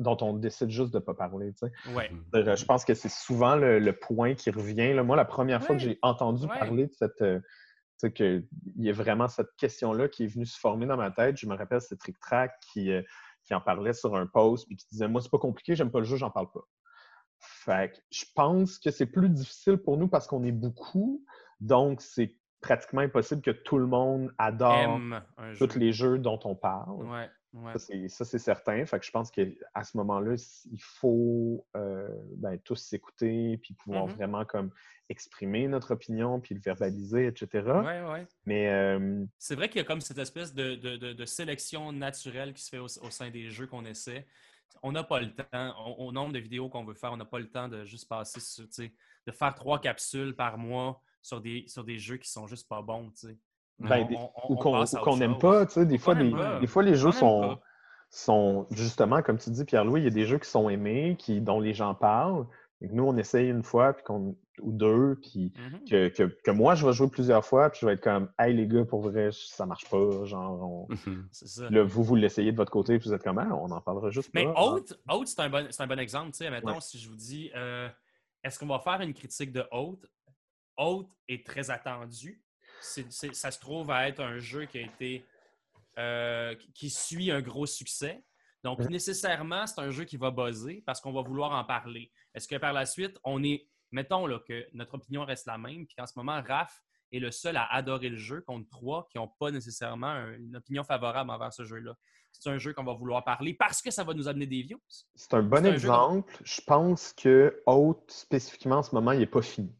dont on décide juste de ne pas parler, tu sais. Ouais. Euh, Je pense que c'est souvent le, le point qui revient. là. Moi, la première fois que j'ai entendu Ouais. parler de cette. euh, y a vraiment cette question-là qui est venue se former dans ma tête. Je me rappelle, c'est Trick Track qui, euh, qui en parlait sur un post puis qui disait Moi, c'est pas compliqué, j'aime pas le jeu, j'en parle pas. Fait que je pense que c'est plus difficile pour nous parce qu'on est beaucoup. Donc, c'est pratiquement impossible que tout le monde adore jeu. tous les jeux dont on parle. Ouais, ouais. Ça, c'est- certain. Fait que je pense qu'à ce moment-là, il faut euh, ben, tous s'écouter puis pouvoir Mhm. vraiment comme exprimer notre opinion puis le verbaliser, etc. Ouais, ouais. Mais euh, C'est vrai qu'il y a comme cette espèce de, de- de- de sélection naturelle qui se fait au, au sein des jeux qu'on essaie. On n'a pas le temps, au, au nombre de vidéos qu'on veut faire, on n'a pas le temps de juste passer sur, de faire trois capsules par mois sur des, sur des jeux qui sont juste pas bons, ben, On- des- on- on ou qu'on n'aime pas, tu sais, des fois, qu'on des, aime pas. des fois, les jeux sont, pas. sont justement, comme tu dis, Pierre-Louis, il y a des jeux qui sont aimés, qui, dont les gens parlent. Nous, on essaye une fois puis qu'on, ou deux, puis Mhm. que, que, que moi, je vais jouer plusieurs fois, puis je vais être comme, hey les gars, pour vrai, ça marche pas. Genre, on- <laughs> ça. Là, vous, vous l'essayez de votre côté, puis vous êtes comme, Ah, on en parlera juste Mais pas. Haute, Haute, c'est un, bon, un bon exemple. Tu sais, mettons, Ouais. si je vous dis, euh, est-ce qu'on va faire une critique de Haute? Haute est très attendu. C'est- c'est- ça se trouve à être un jeu qui a été. euh, qui suit un gros succès. Donc, nécessairement, c'est un jeu qui va buzzer parce qu'on va vouloir en parler. Est-ce que par la suite, on est. Mettons là, que notre opinion reste la même, puis qu'en ce moment, Raph est le seul à adorer le jeu contre trois qui n'ont pas nécessairement un- une opinion favorable envers ce jeu-là? C'est un jeu qu'on va vouloir parler parce que ça va nous amener des views. C'est un bon un jeu exemple. Je pense que Haute, spécifiquement, en ce moment, il n'est pas fini.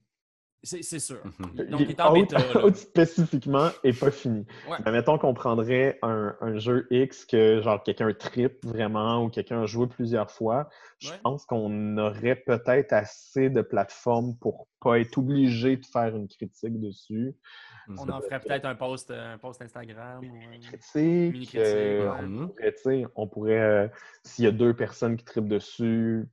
C'est sûr. Mhm. Donc, il est en bêta. spécifiquement, n'est pas fini. Ouais. Mais mettons qu'on prendrait un, un jeu X que genre quelqu'un tripe vraiment ou quelqu'un a joué plusieurs fois. Je Ouais. pense qu'on aurait peut-être assez de plateformes pour pas être obligé de faire une critique dessus. On en ferait peut-être un post, euh, un post Instagram. ou un- Critique, Mini-critique, euh, ouais. on pourrait, tu sais, on pourrait, euh, s'il y a deux personnes qui tripent dessus,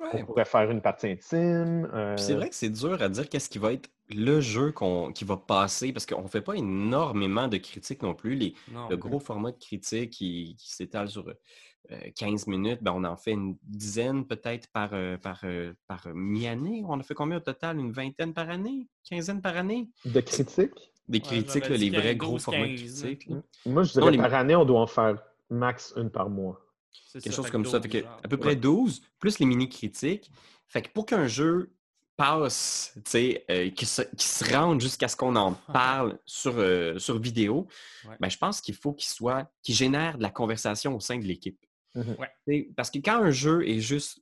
Ouais. on pourrait faire une partie intime. euh, C'est vrai que c'est dur à dire qu'est-ce qui va être le jeu qui va passer parce qu'on ne fait pas énormément de critiques non plus. Les, Non. le gros format de critique qui, qui s'étale sur euh, 15 minutes, ben, on en fait une dizaine peut-être par, euh, par, euh, par mi-année. On en fait combien au total? Une vingtaine par année? Quinzaine par année? De critiques? Des critiques, là, les vrais 15, gros formats de 15, critiques. Moi, je Non, dirais les- par année, on doit en faire max une par mois. C'est Quelque ça, chose comme ça. Fait 12, que à peu près Ouais. 12, plus les mini-critiques. Fait que pour qu'un jeu passe, tu sais, euh, qu'il se, se rende jusqu'à ce qu'on en parle sur, euh, sur vidéo, Ouais. ben, je pense qu'il faut qu'il soit, qu'il génère de la conversation au sein de l'équipe. Ouais. Sais, Parce que quand un jeu est juste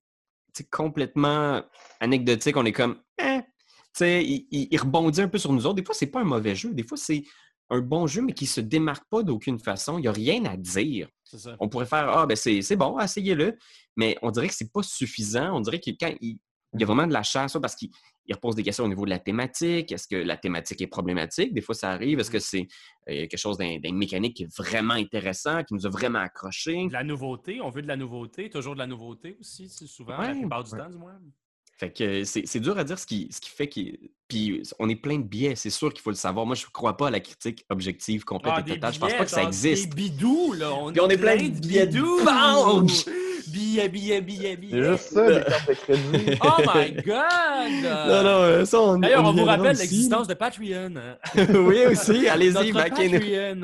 complètement anecdotique, on est comme, Hein? Tu sais, il, il- il rebondit un peu sur nous autres. Des fois, c'est pas un mauvais jeu. Des fois, c'est un bon jeu, mais qui se démarque pas d'aucune façon. Il n'y a rien à dire. Ça. On pourrait faire Ah, ben c'est bon, essayez-le. Mais on dirait que c'est pas suffisant. On dirait que quand il, il y a vraiment de la chasse, ça, parce qu'il il repose des questions au niveau de la thématique. Est-ce que la thématique est problématique? Des fois, ça arrive. Est-ce que c'est euh, quelque chose d'un mécanique qui est vraiment intéressant, qui nous a vraiment accroché? De la nouveauté, on veut de la nouveauté, toujours de la nouveauté aussi, c'est souvent, la plupart du ouais. temps du moins. Fait que c'est dur à dire ce qui, ce qui fait qu'il. Puis on est plein de biais, c'est sûr qu'il faut le savoir. Moi, je ne crois pas à la critique objective complète Ah, et des totale. Je pense pas que ça existe. Des bidous, là. On, Puis on est plein de billets de bidous. <laughs> banque. Billets, billets, billets, <laughs> C'est billets. juste ça, les cartes de crédit. Oh my God! <laughs> Non, non, euh, ça, on D'ailleurs, on, vous rappelle l'existence de Patreon. hein. oui, aussi, allez-y, back in.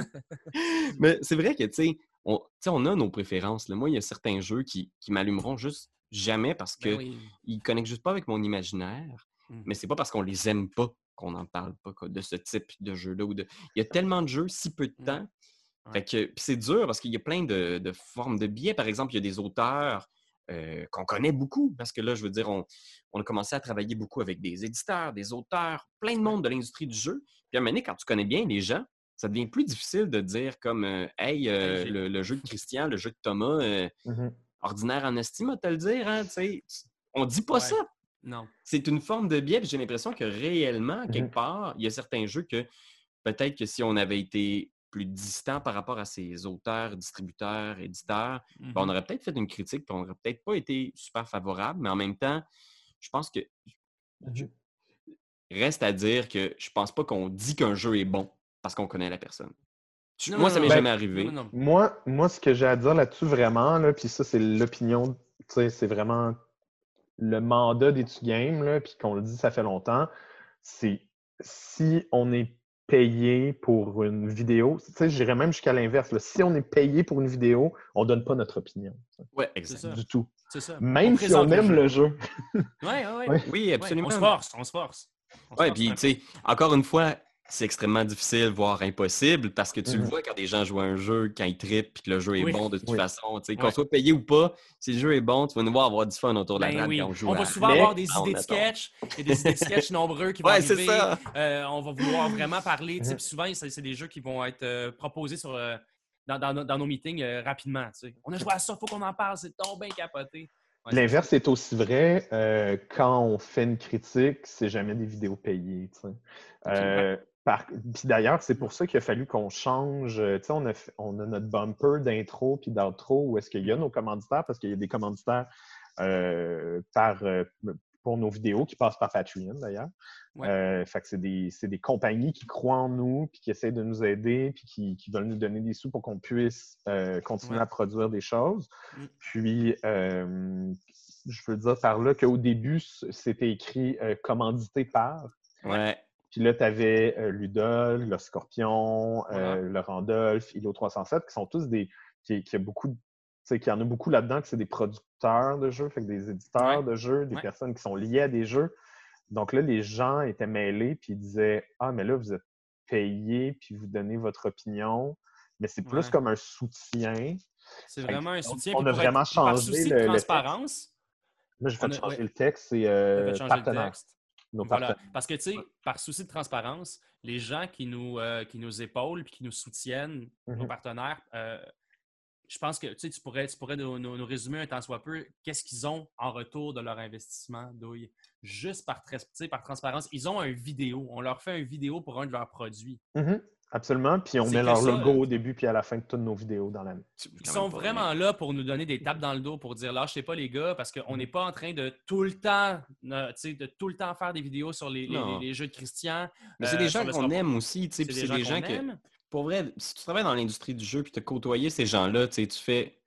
Mais c'est vrai que, tu sais, on, on a nos préférences. là. Moi, il y a certains jeux qui, qui m'allumeront juste jamais parce que Ben oui. ils connectent juste pas avec mon imaginaire. Mm. Mais c'est pas parce qu'on les aime pas qu'on n'en parle pas quoi, de ce type de jeu-là. de- Il y a tellement de jeux, si peu de Mm. temps. Fait que, c'est dur parce qu'il y a plein de, de formes de biais. Par exemple, il y a des auteurs euh, qu'on connaît beaucoup parce que là, je veux dire, on, on a commencé à travailler beaucoup avec des éditeurs, des auteurs, plein de monde de l'industrie du jeu. Puis à un moment donné, quand tu connais bien les gens, ça devient plus difficile de dire comme euh, Hey, euh, le, le jeu de <laughs> Christian, le jeu de Thomas, euh, Mhm. Ordinaire en estime, à te le dire, hein. On dit pas Ouais. ça. Non. C'est une forme de biais, j'ai l'impression que réellement, quelque Mhm. part, il y a certains jeux que peut-être que si on avait été plus distant par rapport à ces auteurs, distributeurs, éditeurs, ben, on Mhm. aurait peut-être fait une critique, puis on n'aurait peut-être pas été super favorable, mais en même temps, je pense que Mhm. reste à dire que je pense pas qu'on dit qu'un jeu est bon parce qu'on connaît la personne. Non, Moi, non, ça m'est jamais Non, arrivé. non, non. Moi, moi, ce que j'ai à dire là-dessus vraiment, là, puis ça, c'est l'opinion, tu sais, c'est vraiment le mandat d'Etu Game, là, puis qu'on le dit, ça fait longtemps, c'est si on est payé pour une vidéo, tu sais, j'irais même jusqu'à l'inverse, si on est payé pour une vidéo, on donne pas notre opinion, Ouais, C'est exact. ça. du tout. C'est ça. Même On si on aime jeu. le jeu. Ouais, ouais, ouais. <laughs> Ouais. Oui, Ouais, absolument. on se force, on se force. On Oui, force puis tu sais, encore une fois, c'est extrêmement difficile, voire impossible, parce que tu le Mhm. vois quand des gens jouent à un jeu, quand ils trippent, puis que le jeu est Oui. bon de toute Oui. façon. tu sais, Qu'on Ouais. soit payé ou pas, si le jeu est bon, tu vas nous voir avoir du fun autour de la Ben table oui. quand on joue On va souvent avoir des on idées de sketch et des idées de sketch nombreux qui vont Ouais, c'est arriver. ça. Euh, on va vouloir vraiment parler. tu sais, puis souvent, c'est des jeux qui vont être euh, proposés sur, euh, dans, dans nos- dans nos meetings euh, rapidement. tu sais. On a joué à ça, faut qu'on en parle, c'est tombé capoté. Ouais, c'est L'inverse est aussi vrai euh, quand on fait une critique, c'est jamais des vidéos payées. Euh, par- Puis d'ailleurs, c'est pour ça qu'il a fallu qu'on change. euh, tu sais, on a, fait- on a notre bumper d'intro puis d'outro où est-ce qu'il y a nos commanditaires parce qu'il y a des commanditaires euh, par, euh, pour nos vidéos qui passent par Patreon d'ailleurs. Ouais. Euh, fait que c'est des, c'est des compagnies qui croient en nous puis qui essaient de nous aider puis qui, qui veulent nous donner des sous pour qu'on puisse euh, continuer Ouais. à produire des choses. Mm. Puis, euh, je veux dire par là qu'au début, c'était écrit euh, commandité par. Ouais. Puis là, tu avais Ludol, le Scorpion, euh, le Randolph, Ilo 307, qui sont tous des. qui, qui a beaucoup de- tu sais, qu'il y en a beaucoup là-dedans, que c'est des producteurs de jeux, fait que des éditeurs Ouais. de jeux, des Ouais. personnes qui sont liées à des jeux. Donc là, les gens étaient mêlés, puis ils disaient Ah, mais là, vous êtes payés, puis vous donnez votre opinion. Mais c'est plus Ouais. comme un soutien. C'est vraiment un on- soutien. on puis a vraiment être- par changé souci le- de le transparence. Là, je On vais a- changer ouais. le texte, c'est euh, changer le texte. Nos Voilà. Parce que, tu sais, par souci de transparence, les gens qui nous, euh, qui nous épaulent qui nous soutiennent, nos Mhm. partenaires, euh, je pense que tu pourrais, tu pourrais nous, nous- nous résumer un tant soit peu qu'est-ce qu'ils ont en retour de leur investissement, douille. Juste par, par transparence. Ils ont un vidéo. On leur fait un vidéo pour un de leurs produits. Mhm, Absolument. Puis on met leur ça, logo euh, au début puis à la fin de toutes nos vidéos dans l'année. Ils sont vraiment là pour nous donner des tapes dans le dos pour dire lâchez pas les gars parce qu'on n'est pas en train de tout le temps euh, de tout le temps faire des vidéos sur les, jeux de Christian. Mais c'est euh, des gens qu'on aime aussi, tu sais, C'est des gens des gens qu'on que, aime. pour vrai, si tu travailles dans l'industrie du jeu puis tu as côtoyé ces gens-là, tu sais, tu fais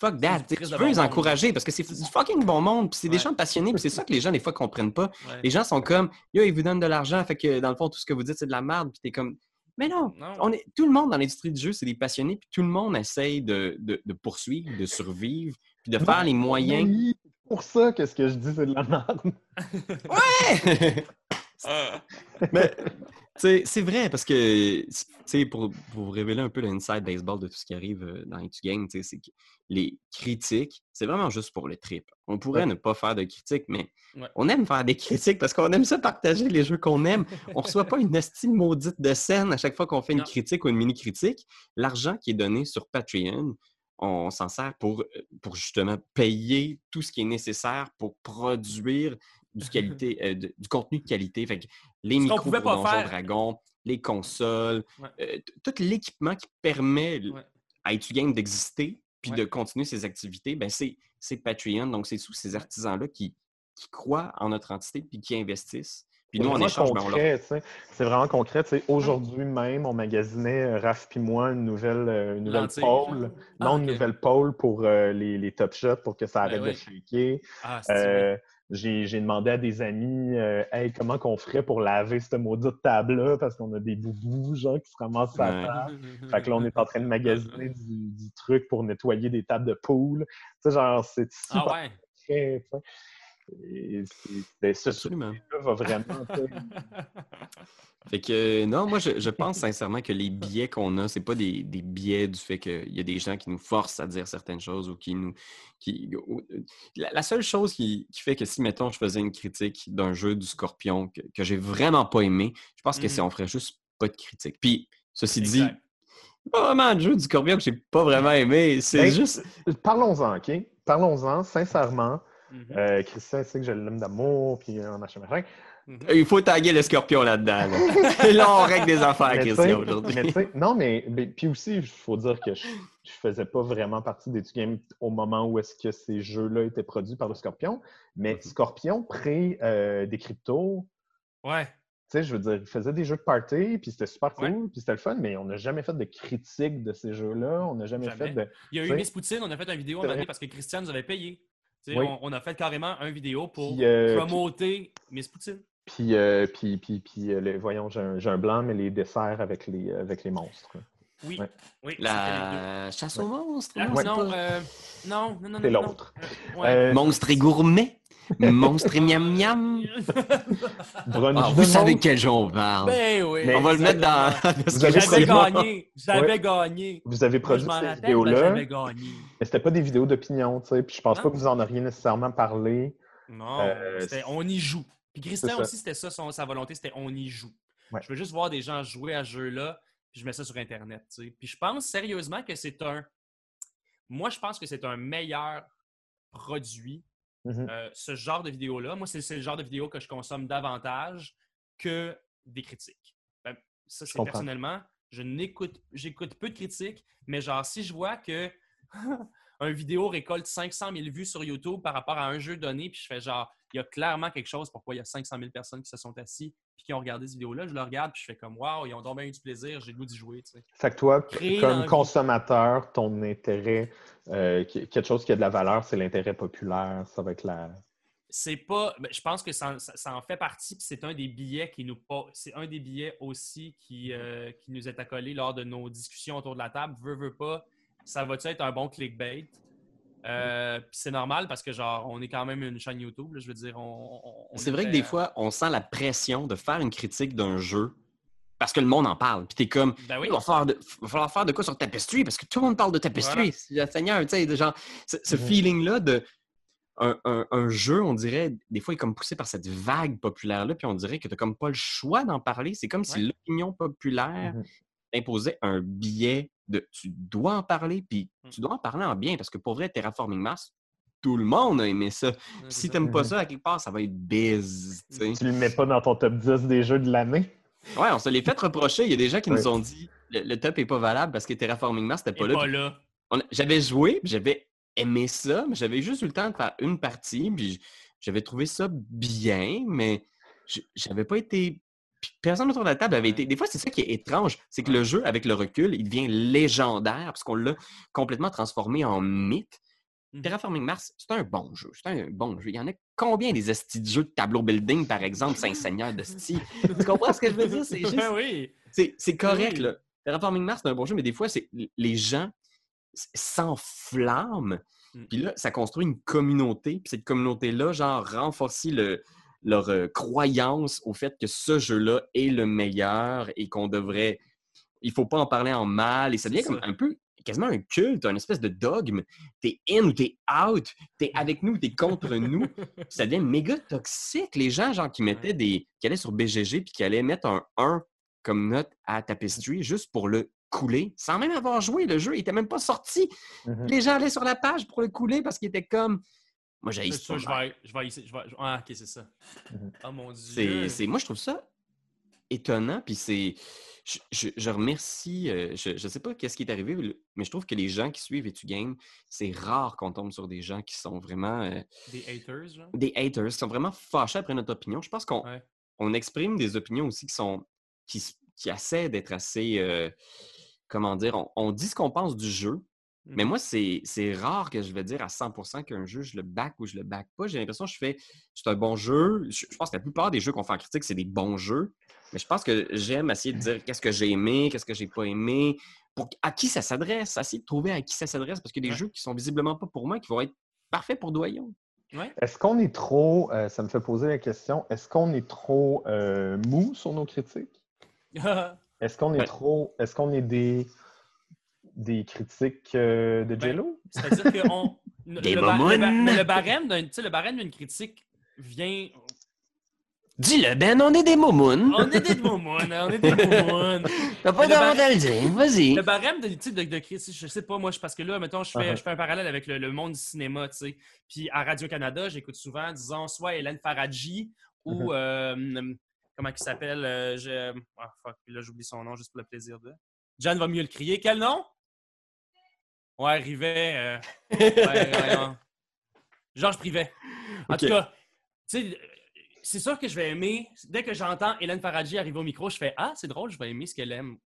fuck that, tu veux bon les monde. encourager parce que c'est du fucking bon monde, puis c'est des gens passionnés, puis c'est ça que les gens des fois comprennent pas. Ouais. Les gens sont comme yo, ils vous donnent de l'argent, fait que dans le fond tout ce que vous dites c'est de la merde, puis t'es comme mais non, Non. on est tout le monde dans l'industrie du jeu, c'est des passionnés, puis tout le monde essaye de, de, de poursuivre, de survivre, puis de faire les moyens. Oui, c'est pour ça que ce que je dis, c'est de la merde. Ouais! Mais, tu sais, c'est vrai parce que, pour, pour vous révéler un peu l'inside baseball de tout ce qui arrive euh, dans Etu Game, c'est que les critiques, c'est vraiment juste pour le trip. On pourrait Ouais. ne pas faire de critiques, mais Ouais. on aime faire des critiques parce qu'on aime ça partager les jeux qu'on aime. On reçoit pas une estime maudite de scène à chaque fois qu'on fait une Non. critique ou une mini-critique. L'argent qui est donné sur Patreon, on s'en sert pour, euh, pour justement payer tout ce qui est nécessaire pour produire du, <laughs> qualité, euh, de- du contenu de qualité. Fait que les micros pour pas Donjon faire. Dragon, les consoles, Ouais. euh, tout l'équipement qui permet Ouais. à Etu Game d'exister puis Ouais. de continuer ses activités, ben c'est c'est Patreon. Donc, c'est sous ces artisans-là qui, qui croient en notre entité puis qui investissent. Puis C'est nous, échange, ben, on leur concret. C'est vraiment concret. Aujourd'hui même, on magasinait, euh, Raph puis moi, une nouvelle, euh, une nouvelle pole. Ah, non, une nouvelle pole pour euh, les, les top shots pour que ça arrête oui. de shaker. Ah, c'est J'ai demandé à des amis, euh, hey, comment qu'on ferait pour laver cette maudite table-là? Parce qu'on a des boubous, genre, qui se ramassent à la table. Fait que là, on est en train de magasiner du, du truc pour nettoyer des tables de pool. Tu sais, genre, c'est super Ah ouais. Et c'est- c'est- ce Absolument. là va vraiment. <laughs> Fait que non, moi je, je pense sincèrement que les biais qu'on a, c'est pas des, des biais du fait qu'il y a des gens qui nous forcent à dire certaines choses ou qui nous. Qui, ou- la, la seule chose qui, qui fait que si, mettons, je faisais une critique d'un jeu du Scorpion que, que j'ai vraiment pas aimé, je pense que Mhm. c'est on ferait juste pas de critique. Puis, ceci dit, pas vraiment un jeu du Scorpion que j'ai pas vraiment aimé. C'est Ben, juste. Parlons-en, OK? Parlons-en, sincèrement. Mhm. Euh, Christian sait que je l'aime d'amour, puis euh, machin, machin. Mhm. Il faut taguer le Scorpion là-dedans. Là, <laughs> là on règle des affaires, Christian, mais aujourd'hui. tu sais, non, mais, mais- puis aussi, il faut dire que je, je faisais pas vraiment partie des Game au moment où est-ce que ces jeux-là étaient produits par le Scorpion. Mais Mhm. Scorpion, pré euh, des cryptos, Ouais. tu sais, je veux dire, il faisait des jeux de party, puis c'était super cool, Ouais. puis c'était le fun, mais on n'a jamais fait de critique de ces jeux-là. On n'a jamais, Jamais. fait de. Il y a eu Miss Poutine, on a fait une vidéo vrai. parce que Christian nous avait payé. Oui. on, on a fait carrément une vidéo pour Puis, euh, promoter Miss Poutine. Puis, euh, puis, puis, puis euh, les- voyons, j'ai un, j'ai un blanc, mais les desserts avec les, avec les monstres. Oui. Ouais. oui La chasse aux monstres. non, Ah, non, euh, non, non, non, C'est non, l'autre. non. Ouais. Euh, Monstre et gourmet. Monstre et miam miam. <laughs> Ah, vous savez quel jeu on parle. ben oui. Mais- on va le mettre dans la Vous avez J'avais produit- gagné. J'avais Ouais. gagné. Vous avez produit rappelle, vidéos-là, J'avais gagné. Mais c'était pas des vidéos d'opinion, tu sais. Puis je pense Non. pas que vous en auriez nécessairement parlé. Non, Euh, c'était on y joue. Puis Christian aussi, c'était ça, son- sa volonté, c'était on y joue. Ouais. Je veux juste voir des gens jouer à ce jeu-là, puis je mets ça sur Internet. tu sais. Puis je pense sérieusement que c'est un. Moi, je pense que c'est un meilleur produit, Mhm. euh, ce genre de vidéo-là. Moi, c'est le genre de vidéo que je consomme davantage que des critiques. Ben, ça, c'est personnellement, je n'écoute, j'écoute peu de critiques, mais genre, si je vois que <laughs> un vidéo récolte 500 000 vues sur YouTube par rapport à un jeu donné, puis je fais genre, il y a clairement quelque chose pourquoi il y a 500 000 personnes qui se sont assis puis qui ont regardé cette vidéo-là. Je le regarde, puis je fais comme, waouh, ils ont donc bien eu du plaisir, j'ai le goût d'y jouer, tu sais. Fait que toi, Créer comme consommateur, ton intérêt, euh, quelque chose qui a de la valeur, c'est l'intérêt populaire. Ça va être la. C'est pas. ben, je pense que ça, ça- ça en fait partie, puis c'est un des billets qui nous. C'est un des billets aussi qui, euh, qui nous est accolé lors de nos discussions autour de la table. Veux, veux pas, ça va-tu être un bon clickbait? Euh, c'est normal parce que genre on est quand même une chaîne YouTube, là, je veux dire, on. C'est vrai que des fois, on sent la pression de faire une critique d'un jeu parce que le monde en parle. Puis t'es comme, Ben oui. il va, falloir de- va falloir faire de quoi sur Tapestry parce que tout le monde parle de Tapestry. Voilà. Seigneur, tu sais, genre, ce, ce Mhm. feeling-là de. Un, un- un jeu, on dirait, des fois, il est comme poussé par cette vague populaire-là, puis on dirait que tu comme pas le choix d'en parler. C'est comme si l'opinion populaire Mhm. Imposait un billet de tu dois en parler, puis Mm. tu dois en parler en bien, parce que pour vrai, Terraforming Mars, tout le monde a aimé ça. Puis si t'aimes pas ça, à quelque part, ça va être biz. tu sais. Tu le mets pas dans ton top 10 des jeux de l'année. Ouais, on se l'est fait reprocher. Il y a des gens qui Ouais. nous ont dit le, le top est pas valable parce que Terraforming Mars n'était Et pas là. pas là. J'avais joué, puis j'avais aimé ça, mais j'avais juste eu le temps de faire une partie, puis j'avais trouvé ça bien, mais j'avais pas été. Personne autour de la table avait été. Des fois, c'est ça qui est étrange, c'est que le jeu, avec le recul, il devient légendaire parce qu'on l'a complètement transformé en mythe. Mhm. Terraforming Mars, c'est un bon jeu. C'est un bon jeu. Il y en a combien des estis de jeux de tableau building, par exemple, Saint-Seigneur de <laughs> Tu comprends ce que je veux dire? C'est juste. Ben oui. C'est c'est correct, Oui. là. Terraforming Mars, c'est un bon jeu, mais des fois, c'est les gens s'enflamment. Mm. Puis là, ça construit une communauté. Puis cette communauté-là, genre, renforce le, leur euh, croyance au fait que ce jeu-là est le meilleur et qu'on devrait. Il faut pas en parler en mal. Et ça devient comme un peu quasiment un culte, une espèce de dogme. T'es in ou t'es out, t'es avec nous ou t'es contre nous. <laughs> Ça devient méga toxique. Les gens, genre, qui mettaient des. qui allaient sur BGG puis qui allaient mettre un 1 comme note à Tapestry juste pour le couler, sans même avoir joué. Le jeu il était même pas sorti. Mhm. Les gens allaient sur la page pour le couler parce qu'ils étaient comme. Moi, j'ai ça, je vais, je vais ici. Je vais, ah, ok, c'est ça. Mhm. Oh mon dieu. c'est, c'est- Moi, je trouve ça étonnant. Puis c'est. Je, remercie. Euh, je ne sais pas qu'est-ce qui est arrivé, mais je trouve que les gens qui suivent Etu Game, c'est rare qu'on tombe sur des gens qui sont vraiment. Euh, des haters, genre? Des haters, qui sont vraiment fâchés après notre opinion. Je pense qu'on on exprime des opinions aussi qui sont. qui, qui essaient d'être assez. Euh, comment dire? On, dit ce qu'on pense du jeu, mais mmh moi, c'est rare que je vais dire à 100% qu'un jeu, je le back ou je le back pas. J'ai l'impression que je fais, c'est un bon jeu. Je, pense que la plupart des jeux qu'on fait en critique, c'est des bons jeux. Mais je pense que j'aime essayer de dire qu'est-ce que j'ai aimé, qu'est-ce que j'ai pas aimé, pour, à qui ça s'adresse, essayer de trouver à qui ça s'adresse, parce qu'il y a des jeux qui sont visiblement pas pour moi, qui vont être parfaits pour Doyon. Est-ce qu'on est trop, euh, ça me fait poser la question, est-ce qu'on est trop euh, mou sur nos critiques? <laughs> est-ce qu'on est trop, est-ce qu'on est des des critiques euh, de ben, Jello? C'est-à-dire que on, le, le, barème d'une critique vient. Dis-le, Ben, on est des momounes. On est des momounes, on est des <laughs> momounes. T'as pas d'avantage à le dire, vas-y. Le barème de, de, de, critique, je sais pas, moi, parce que là, mettons, je fais, uh-huh. je fais un parallèle avec le, monde du cinéma, tu sais. Puis à Radio-Canada, j'écoute souvent, disons, soit Hélène Faradji ou, uh-huh. euh, comment il s'appelle? Euh, je... Ah, fuck, là, j'oublie son nom juste pour le plaisir de. John va mieux le crier. Quel nom? Ouais, Rivet. Euh... <laughs> Georges Privet. En tout cas, tu sais, c'est sûr que je vais aimer. Dès que j'entends Hélène Faradji arriver au micro, je fais Ah, c'est drôle, je vais aimer ce qu'elle aime.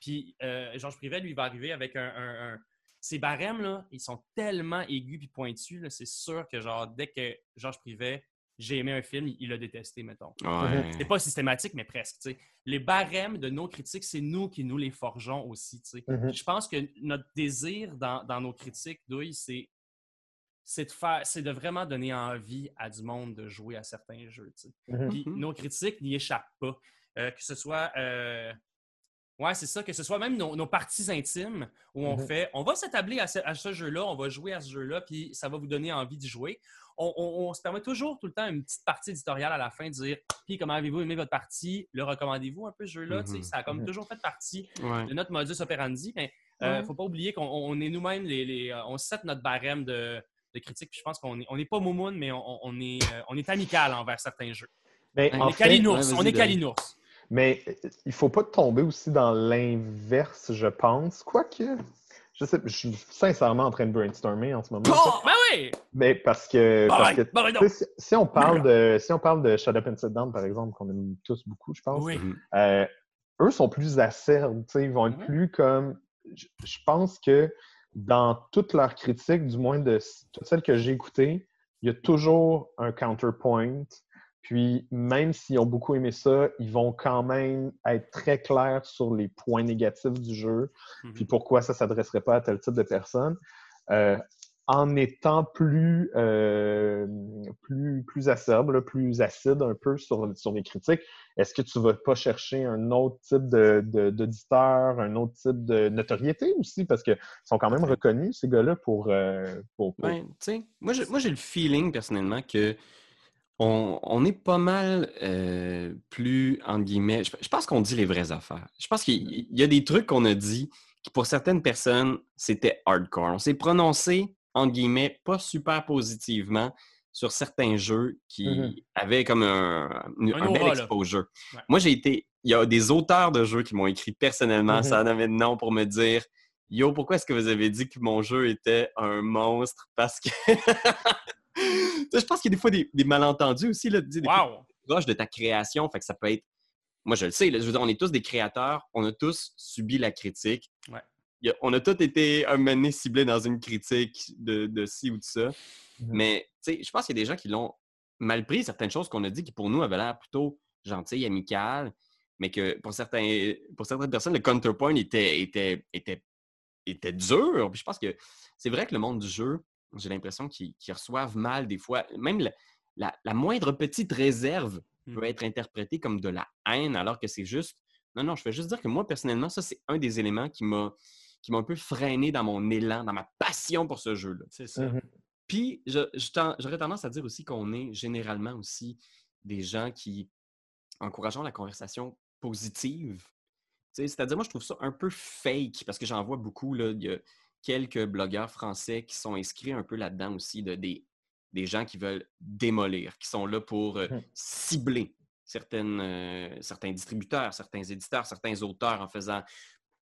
Puis euh, Georges Privet, lui, va arriver avec un, un, Ces barèmes, là, ils sont tellement aigus et pointus. C'est sûr que, genre, dès que Georges Privet j'ai aimé un film, il l'a détesté, mettons. C'est pas systématique, mais presque. Les barèmes de nos critiques, c'est nous qui nous les forgeons aussi. Mm-hmm. Je pense que notre désir dans, nos critiques, douille, c'est c'est de faire, c'est de vraiment donner envie à du monde de jouer à certains jeux. Mm-hmm. Puis nos critiques n'y échappent pas. Euh, que ce soit euh, Ouais, c'est ça, que ce soit même nos, parties intimes où on mm-hmm. fait on va s'établir à ce jeu-là, on va jouer à ce jeu-là, puis ça va vous donner envie d'y jouer on, se permet toujours tout le temps une petite partie éditoriale à la fin de dire Puis comment avez-vous aimé votre partie? Le recommandez-vous un peu ce jeu-là mhm. Ça a comme mhm. toujours fait partie de notre modus operandi. Mais il ne faut pas oublier qu'on est nous-mêmes, les, euh, on set notre barème de, de critique. Puis je pense qu'on n'est on pas moumoune, mais on, est, euh, on est amical envers certains jeux. Mais on, est calinours, on est calinours. Mais il ne faut pas tomber aussi dans l'inverse, je pense. Quoique, je sais, je suis sincèrement en train de brainstormer en ce moment. Oh, ben oui! Mais parce que, parce que si, on parle de si on parle de Shut Up and Sit Down, par exemple, qu'on aime tous beaucoup, je pense, euh, eux sont plus acerbes, ils vont être plus comme. Je, pense que dans toutes leurs critiques, du moins de toutes celles que j'ai écoutées, il y a toujours un counterpoint puis, même s'ils ont beaucoup aimé ça, ils vont quand même être très clairs sur les points négatifs du jeu, mhm. puis pourquoi ça ne s'adresserait pas à tel type de personne. Euh, en étant plus, euh, plus, plus acerbe, plus acide un peu sur, sur les critiques, est-ce que tu ne vas pas chercher un autre type d'auditeur, de, un autre type de notoriété aussi? Parce qu'ils sont quand même reconnus, ces gars-là, pour, euh, pour, moi, j'ai le feeling personnellement que on, est pas mal euh, plus, entre guillemets, je, pense qu'on dit les vraies affaires. Je pense qu'il y a des trucs qu'on a dit qui, pour certaines personnes, c'était hardcore. On s'est prononcé, entre guillemets, pas super positivement sur certains jeux qui mm-hmm. avaient comme un, un, bel exposure. Moi, j'ai été... Il y a des auteurs de jeux qui m'ont écrit personnellement, ça en avait de nom pour me dire Yo, pourquoi est-ce que vous avez dit que mon jeu était un monstre? Parce que <laughs> je pense qu'il y a des fois des, malentendus aussi, là, des wow. proches de ta création. Fait que ça peut être. Moi, je le sais, je veux dire, on est tous des créateurs, on a tous subi la critique. on a tous été un moment ciblés dans une critique de, de ci ou de ça. Mm-hmm. Mais, je pense qu'il y a des gens qui l'ont mal pris, certaines choses qu'on a dit qui, pour nous, avaient l'air plutôt gentilles, amicales, mais que pour, certains, pour certaines personnes, le counterpoint était, était, était, était dur. Puis je pense que c'est vrai que le monde du jeu, j'ai l'impression qu'ils reçoivent mal des fois. Même la, moindre petite réserve mmh. peut être interprétée comme de la haine, alors que c'est juste. Non, non, je veux juste dire que moi, personnellement, ça, c'est un des éléments qui m'a qui m'a un peu freiné dans mon élan, dans ma passion pour ce jeu-là. C'est ça. Mmh Puis, j'aurais tendance à dire aussi qu'on est généralement aussi des gens qui encourageons la conversation positive. C'est-à-dire, moi, je trouve ça un peu fake parce que j'en vois beaucoup. Là, quelques blogueurs français qui sont inscrits un peu là-dedans aussi, de, des, des gens qui veulent démolir, qui sont là pour euh, mmh. cibler certaines, euh, certains distributeurs, certains éditeurs, certains auteurs en faisant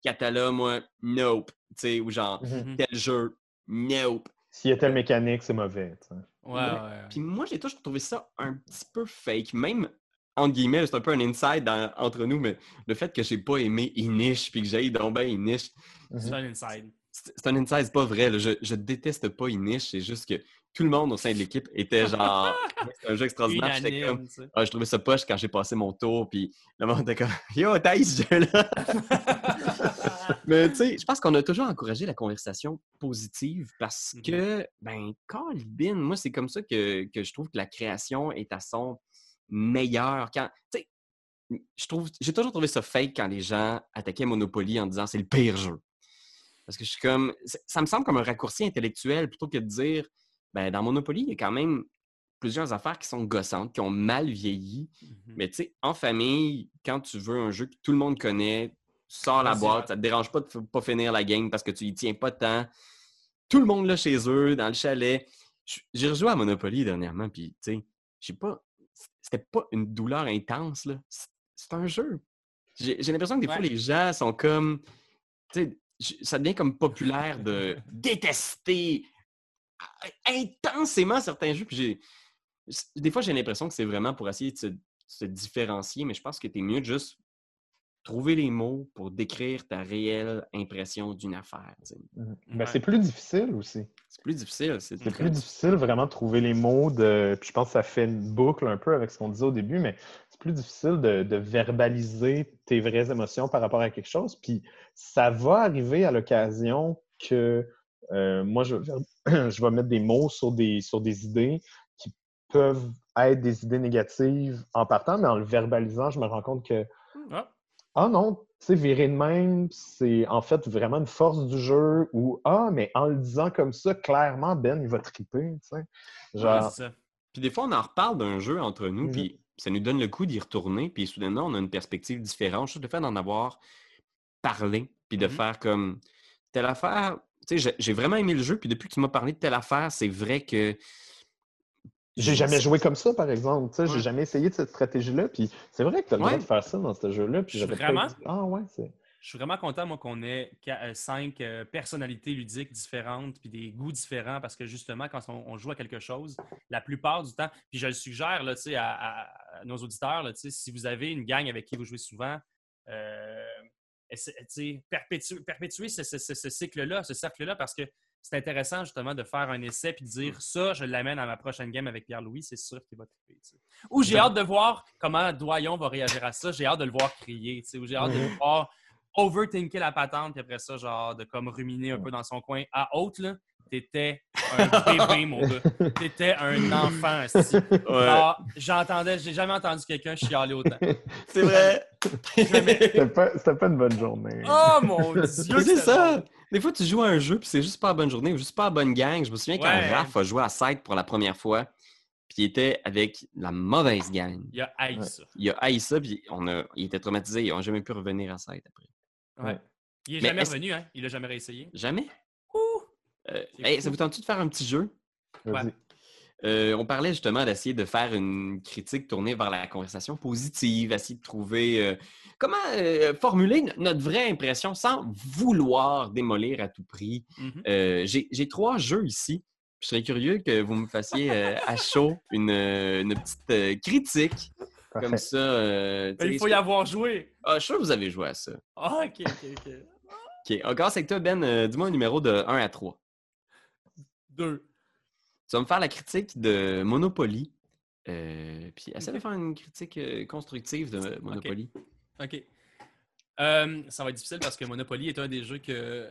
Catala, moi, nope. Tu sais, ou genre, Mhm. tel jeu, nope. S'il y a telle mécanique, c'est mauvais. tu sais. Ouais, Ouais. ouais. Puis moi, j'ai toujours trouvé ça un petit peu fake. Même, entre guillemets, c'est un peu un inside dans- entre nous, mais le fait que j'ai pas aimé Inish puis que j'ai donc ben Inish, C'est Mhm. un inside. C'est un inside, c'est pas vrai. là. Je, je déteste pas Inish, c'est juste que tout le monde au sein de l'équipe était genre. <laughs> c'est un jeu extraordinaire. J'étais comme. Ah, je trouvais ça poche quand j'ai passé mon tour, puis le monde était comme Yo, t'as ce jeu-là! <laughs> Mais tu sais, je pense qu'on a toujours encouragé la conversation positive parce Mhm. que, ben, Colbin, moi, c'est comme ça que, que je trouve que la création est à son meilleur. Quand, tu sais, je trouve, j'ai toujours trouvé ça fake quand les gens attaquaient Monopoly en disant c'est le pire jeu. Parce que je suis comme, ça me semble comme un raccourci intellectuel plutôt que de dire, ben, dans Monopoly, il y a quand même plusieurs affaires qui sont gossantes, qui ont mal vieilli. Mhm. Mais tu sais, en famille, quand tu veux un jeu que tout le monde connaît, tu sors la Vas-y, boîte, ça te dérange pas de pas finir la game parce que tu y tiens pas tant. Tout le monde là chez eux, dans le chalet. J'ai rejoué à Monopoly dernièrement, puis tu sais, j'ai pas. C'était pas une douleur intense, là. C'est- un jeu. J'ai l'impression que des fois, les gens sont comme. Tu sais, ça devient comme populaire de détester a- intensément certains jeux. Puis j'ai. Des fois, j'ai l'impression que c'est vraiment pour essayer de se, se différencier, mais je pense que tu es mieux de juste trouver les mots pour décrire ta réelle impression d'une affaire. Mhm. Ben, Ouais. c'est plus difficile aussi. C'est plus difficile. C'est plus difficile vraiment de trouver les mots de. Puis je pense que ça fait une boucle un peu avec ce qu'on disait au début, mais c'est plus difficile de, de verbaliser tes vraies émotions par rapport à quelque chose. Puis ça va arriver à l'occasion que euh, moi, je, <clears throat> je vais mettre des mots sur des, sur des idées qui peuvent être des idées négatives en partant, mais en le verbalisant, je me rends compte que Ah, ah non, tu sais, virer de même, c'est en fait vraiment une force du jeu ou Ah, mais en le disant comme ça, clairement, Ben, il va triper, tu sais. ouais, Genre, ça. Puis des fois, on en reparle d'un jeu entre nous, Mhm. puis ça nous donne le coup d'y retourner, puis soudainement, on a une perspective différente. Juste le fait d'en avoir parlé, puis de Mhm. faire comme telle affaire. Tu sais, j'ai- vraiment aimé le jeu, puis depuis que tu m'as parlé de telle affaire, c'est vrai que. j'ai jamais joué comme ça, par exemple. Tu sais, Ouais. j'ai jamais essayé de cette stratégie-là. Puis c'est vrai que tu as le droit Ouais. de faire ça dans ce jeu-là. Puis j'avais vraiment? pas dit, Ah ouais, c'est. Je suis vraiment content, moi, qu'on ait euh, cinq euh, personnalités ludiques différentes puis des goûts différents parce que justement, quand on, on joue à quelque chose, la plupart du temps, puis je le suggère là, à, à- nos auditeurs, là, si vous avez une gang avec qui vous jouez souvent, euh, perpétuer, perpétuer ce, ce- ce- ce cycle-là, ce cercle-là, parce que c'est intéressant justement de faire un essai puis de dire ça, je l'amène à ma prochaine game avec Pierre-Louis, c'est sûr qu'il va triper. Ou j'ai hâte de voir comment Doyon va réagir à ça, j'ai hâte de le voir crier, ou j'ai hâte de le voir overthinker la patente, puis après ça, genre, de comme ruminer un peu dans son coin. À haute, là, t'étais un bébé, <laughs> mon gars. T'étais un enfant. <laughs> Genre, j'entendais, j'ai jamais entendu quelqu'un chialer autant. C'est vrai. C'était pas, une bonne journée. Oh mon dieu! <laughs> C'est ça! bon. Des fois, tu joues à un jeu, puis c'est juste pas la bonne journée ou juste pas la bonne gang. Je me souviens quand Ouais. Raph a joué à 7 pour la première fois, puis il était avec la mauvaise gang. Il a haï ça. Il a haï ça, puis on a, il était traumatisé. Ils n'ont jamais pu revenir à 7 après. Ouais. Il est Mais jamais est-ce- revenu, hein? Il a jamais réessayé. Jamais? Ouh! Euh, C'est hey, fou. ça vous tente-tu de faire un petit jeu? Vas-y. Ouais. Euh, on parlait justement d'essayer de faire une critique tournée vers la conversation positive, essayer de trouver euh, comment euh, formuler no- notre vraie impression sans vouloir démolir à tout prix. Mhm. Euh, J'ai j'ai trois jeux ici. Je serais curieux que vous me fassiez euh, à chaud une, euh, une petite euh, critique Parfait. comme ça. euh, tu Ben, il faut y avoir joué. Ah, je suis sûr que vous avez joué à ça. Ah, ok, ok, ok. OK, on commence avec toi, Ben. Euh, Dis-moi un numéro de 1 à 3. Deux. Tu vas me faire la critique de Monopoly. Euh, puis essaie de Ok. faire une critique euh, constructive de Monopoly. OK. Ça va être difficile parce que Monopoly est un des jeux que...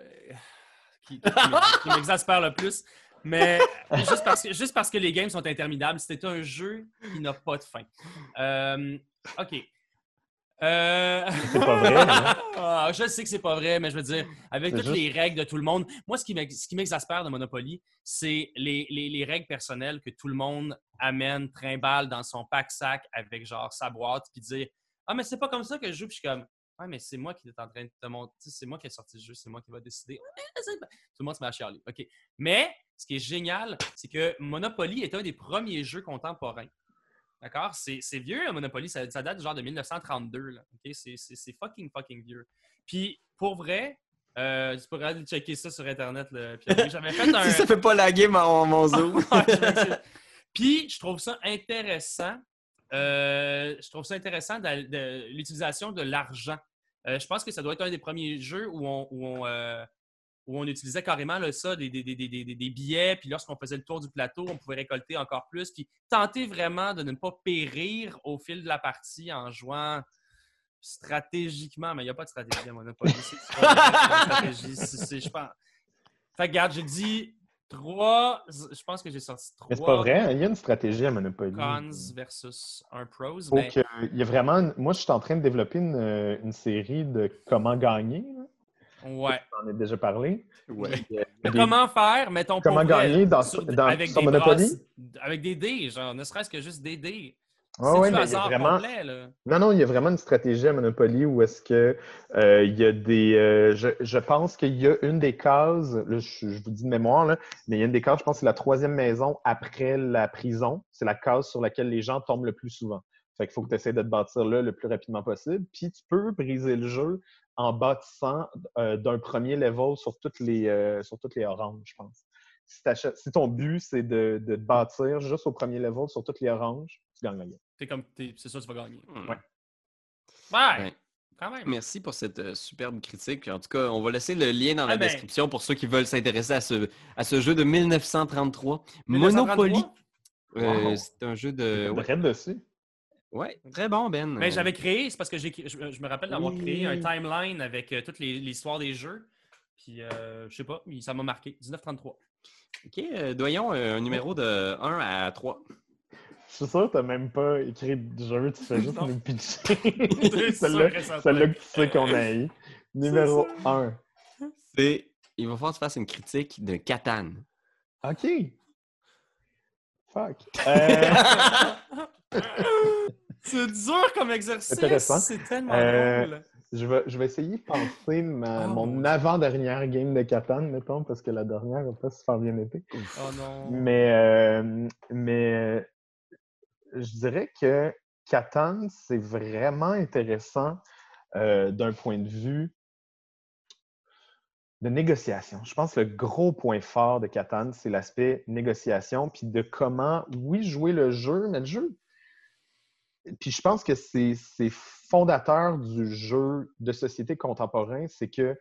qui, qui m'ex- qui <laughs> m'exaspère le plus. Mais juste parce, que, juste parce que les games sont interminables, c'était un jeu qui n'a pas de fin. Euh, OK. Euh, C'est pas vrai, hein? <laughs> Ah, je sais que c'est pas vrai, mais je veux dire, avec C'est toutes juste- les règles de tout le monde, moi, ce qui m'ex- ce qui m'exaspère de Monopoly, c'est les, les- les règles personnelles que tout le monde amène, trimballe dans son pack-sac avec genre sa boîte, puis dire Ah, mais c'est pas comme ça que je joue, puis je suis comme Ouais, mais c'est moi qui est en train de te montrer, c'est moi qui ai sorti le jeu, c'est moi qui va décider. Tout le monde se met à chialer. OK. Mais ce qui est génial, c'est que Monopoly est un des premiers jeux contemporains D'accord? C'est vieux, un Monopoly. Ça, ça date genre de 1932. Là. OK? C'est- fucking, fucking vieux. Puis, pour vrai, euh, tu pourrais aller checker ça sur Internet. Là. Puis, <laughs> J'avais fait un... Si ça fait pas laguer mon, mon <laughs> zoom. Puis, je trouve ça intéressant. Euh, je trouve ça intéressant de, de l'utilisation de l'argent. Euh, je pense que ça doit être un des premiers jeux où on, où on, euh, où on utilisait carrément là, ça, des, des, des, des, des- des billets. Puis lorsqu'on faisait le tour du plateau, on pouvait récolter encore plus. Puis tenter vraiment de ne pas périr au fil de la partie en jouant stratégiquement. Mais il n'y a pas de stratégie à Monopoly. <laughs> C'est stratégie. Je pense. Fait que, regarde, j'ai dit trois. Je pense que j'ai sorti trois. Mais c'est pas vrai, il y a une stratégie à Monopoly. Cons versus un pros. Que- il y a vraiment. Moi, je suis en train de développer une, une série de comment gagner. Ouais. J'en ai déjà parlé. Ouais. A- a Comment faire, mettons, Comment pour vrai, gagner dans- sur- dans- avec sur des Monopoly? avec des dés, genre, ne serait-ce que juste des dés. Ouais, mais il y a vraiment. complet, là. Non, non, il y a vraiment une stratégie à Monopoly où est-ce que euh, il y a des. euh, je, je pense qu'il y a une des cases, là, je, je vous dis de mémoire, là, mais il y a une des cases, je pense que c'est la troisième maison après la prison. C'est la case sur laquelle les gens tombent le plus souvent. Fait qu'il faut que tu essaies de te bâtir là le plus rapidement possible. Puis tu peux briser le jeu en bâtissant euh, d'un premier level sur toutes les euh, sur toutes les oranges, je pense. Si, si ton but, c'est de, de te bâtir juste au premier level sur toutes les oranges, tu gagnes la game. T'es comme, t'es- c'est ça, tu vas gagner. Hmm. Ouais. Ouais, Ouais. quand même. Merci pour cette euh, superbe critique. En tout cas, on va laisser le lien dans la Ah ben. description pour ceux qui veulent s'intéresser à ce, à ce jeu de 1933. 1933? Monopoly. Euh, c'est un jeu de. Ouais, ouais, très bon, Ben. Mais Euh, j'avais créé, c'est parce que j'ai, je, je me rappelle d'avoir Oui. créé un timeline avec euh, toute les- l'histoire des jeux. Puis, euh, je sais pas, ça m'a marqué. 1933. OK, euh, doyons euh, un numéro de 1 à 3. Je suis sûr que t'as même pas écrit de jeu, tu fais juste nous pitcher. <laughs> Celle-là que tu sais qu'on a eu. Numéro 1. C'est. Il va falloir que tu fasses une critique de Catane. OK. Fuck. Euh, <laughs> c'est dur comme exercice. C'est tellement Euh, drôle. je, vais, je vais essayer de penser ma- Oh, mon avant-dernière game de Catan, mettons, parce que la dernière n'a pas super bien été. Oh non. Mais, euh, mais euh, je dirais que Catan, c'est vraiment intéressant euh, d'un point de vue de négociation. Je pense que le gros point fort de Catan, c'est l'aspect négociation, puis de comment, oui, jouer le jeu, mais le jeu. Puis je pense que c'est fondateur du jeu de société contemporain, c'est que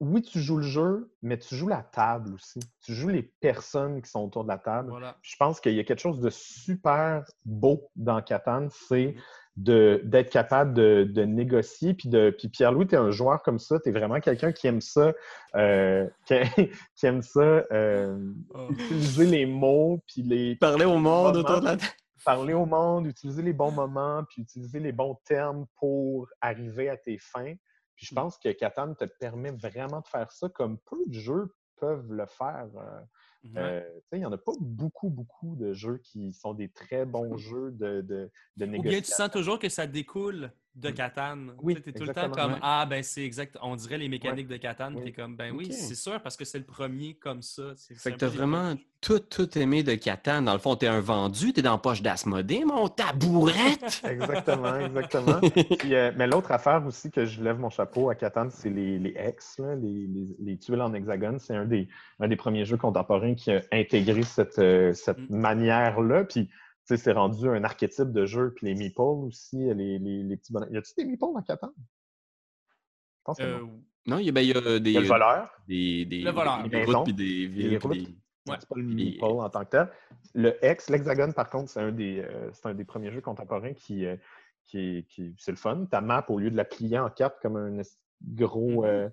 oui, tu joues le jeu, mais tu joues la table aussi. Tu joues les personnes qui sont autour de la table. Voilà. Je pense qu'il y a quelque chose de super beau dans Catan, c'est de- d'être capable de, de négocier. Puis, de, puis Pierre-Louis, tu es un joueur comme ça, tu es vraiment quelqu'un qui aime ça, euh, <laughs> qui, qui aime ça, euh, Oh. utiliser les mots, puis les Parler au monde autour de la table. parler au monde, utiliser les bons moments, puis utiliser les bons termes pour arriver à tes fins. Puis je pense que Catan te permet vraiment de faire ça comme peu de jeux peuvent le faire. Euh, euh, il n'y en a pas beaucoup, beaucoup de jeux qui sont des très bons jeux de, de, de Ou bien tu négociation. sens toujours que ça découle de Catane. Oui, tu es tout le temps comme Ouais. Ah, ben c'est exact. On dirait les mécaniques de Catane. Comme Ben oui, c'est sûr parce que c'est le premier comme ça. Fait que les- vraiment tout, tout aimé de Catane. Dans le fond, t'es un vendu, t'es dans la poche d'Asmodée, mon tabourette! <laughs> Exactement, exactement. Puis, euh, mais l'autre affaire aussi que je lève mon chapeau à Catan, c'est les, les X, là, les, les- les tuiles en hexagone. C'est un des, un des premiers jeux contemporains qui a intégré cette, euh, cette Mm. manière-là. Puis, tu c'est rendu un archétype de jeu. Puis les meeples aussi, les, les, les petits bonhommes. Y a-tu des meeples dans Catan? Je pense que Euh, non. non, il y a, ben, il y a des, y a le voleur. des, des, Le voleur. des Les routes puis des villes. routes. des- Ouais. C'est pas le meeple en tant que tel. Le X, l'hexagone, par contre, c'est un, des, euh, c'est un des premiers jeux contemporains qui, euh, qui, est- qui- c'est le fun. Ta map, au lieu de la plier en quatre comme un gros, Mhm. euh,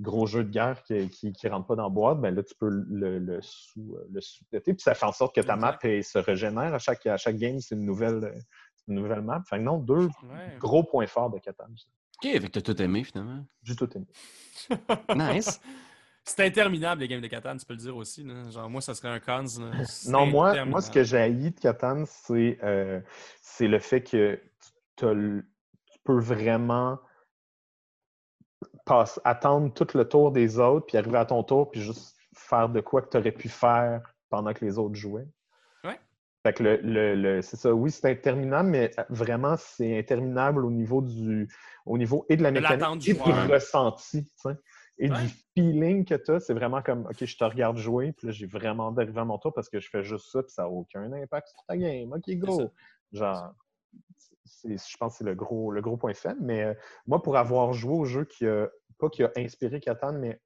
gros jeu de guerre qui, qui, qui rentre pas dans la boîte, ben là, tu peux le, le sous, euh, le. Puis ça fait en sorte que ta map elle, se régénère. À chaque, à chaque game, c'est une nouvelle, euh, une nouvelle map. Fait que non, deux ouais. gros points forts de Catan. OK, fait que t'as tout aimé, finalement. J'ai tout aimé. <laughs> Nice. C'est interminable les games de Catane, tu peux le dire aussi. là. Genre, moi, ça serait un cons. Non, moi, moi, ce que j'ai haï de Catan, c'est euh, c'est le fait que tu peux vraiment passe- attendre tout le tour des autres, puis arriver à ton tour, puis juste faire de quoi que tu aurais pu faire pendant que les autres jouaient. Ouais. Fait que le, le- le- c'est ça, oui, c'est interminable, mais vraiment, c'est interminable au niveau du au niveau et de la De mécanique du et du ressenti. Et Ouais. du feeling que tu as, c'est vraiment comme OK, je te regarde jouer, puis là, j'ai vraiment d'arriver à mon tour parce que je fais juste ça, puis ça n'a aucun impact sur ta game. OK, go! Genre, je pense que c'est le gros, le gros point faible. Mais euh, moi, pour avoir joué au jeu qui a, pas qui a inspiré Catan, mais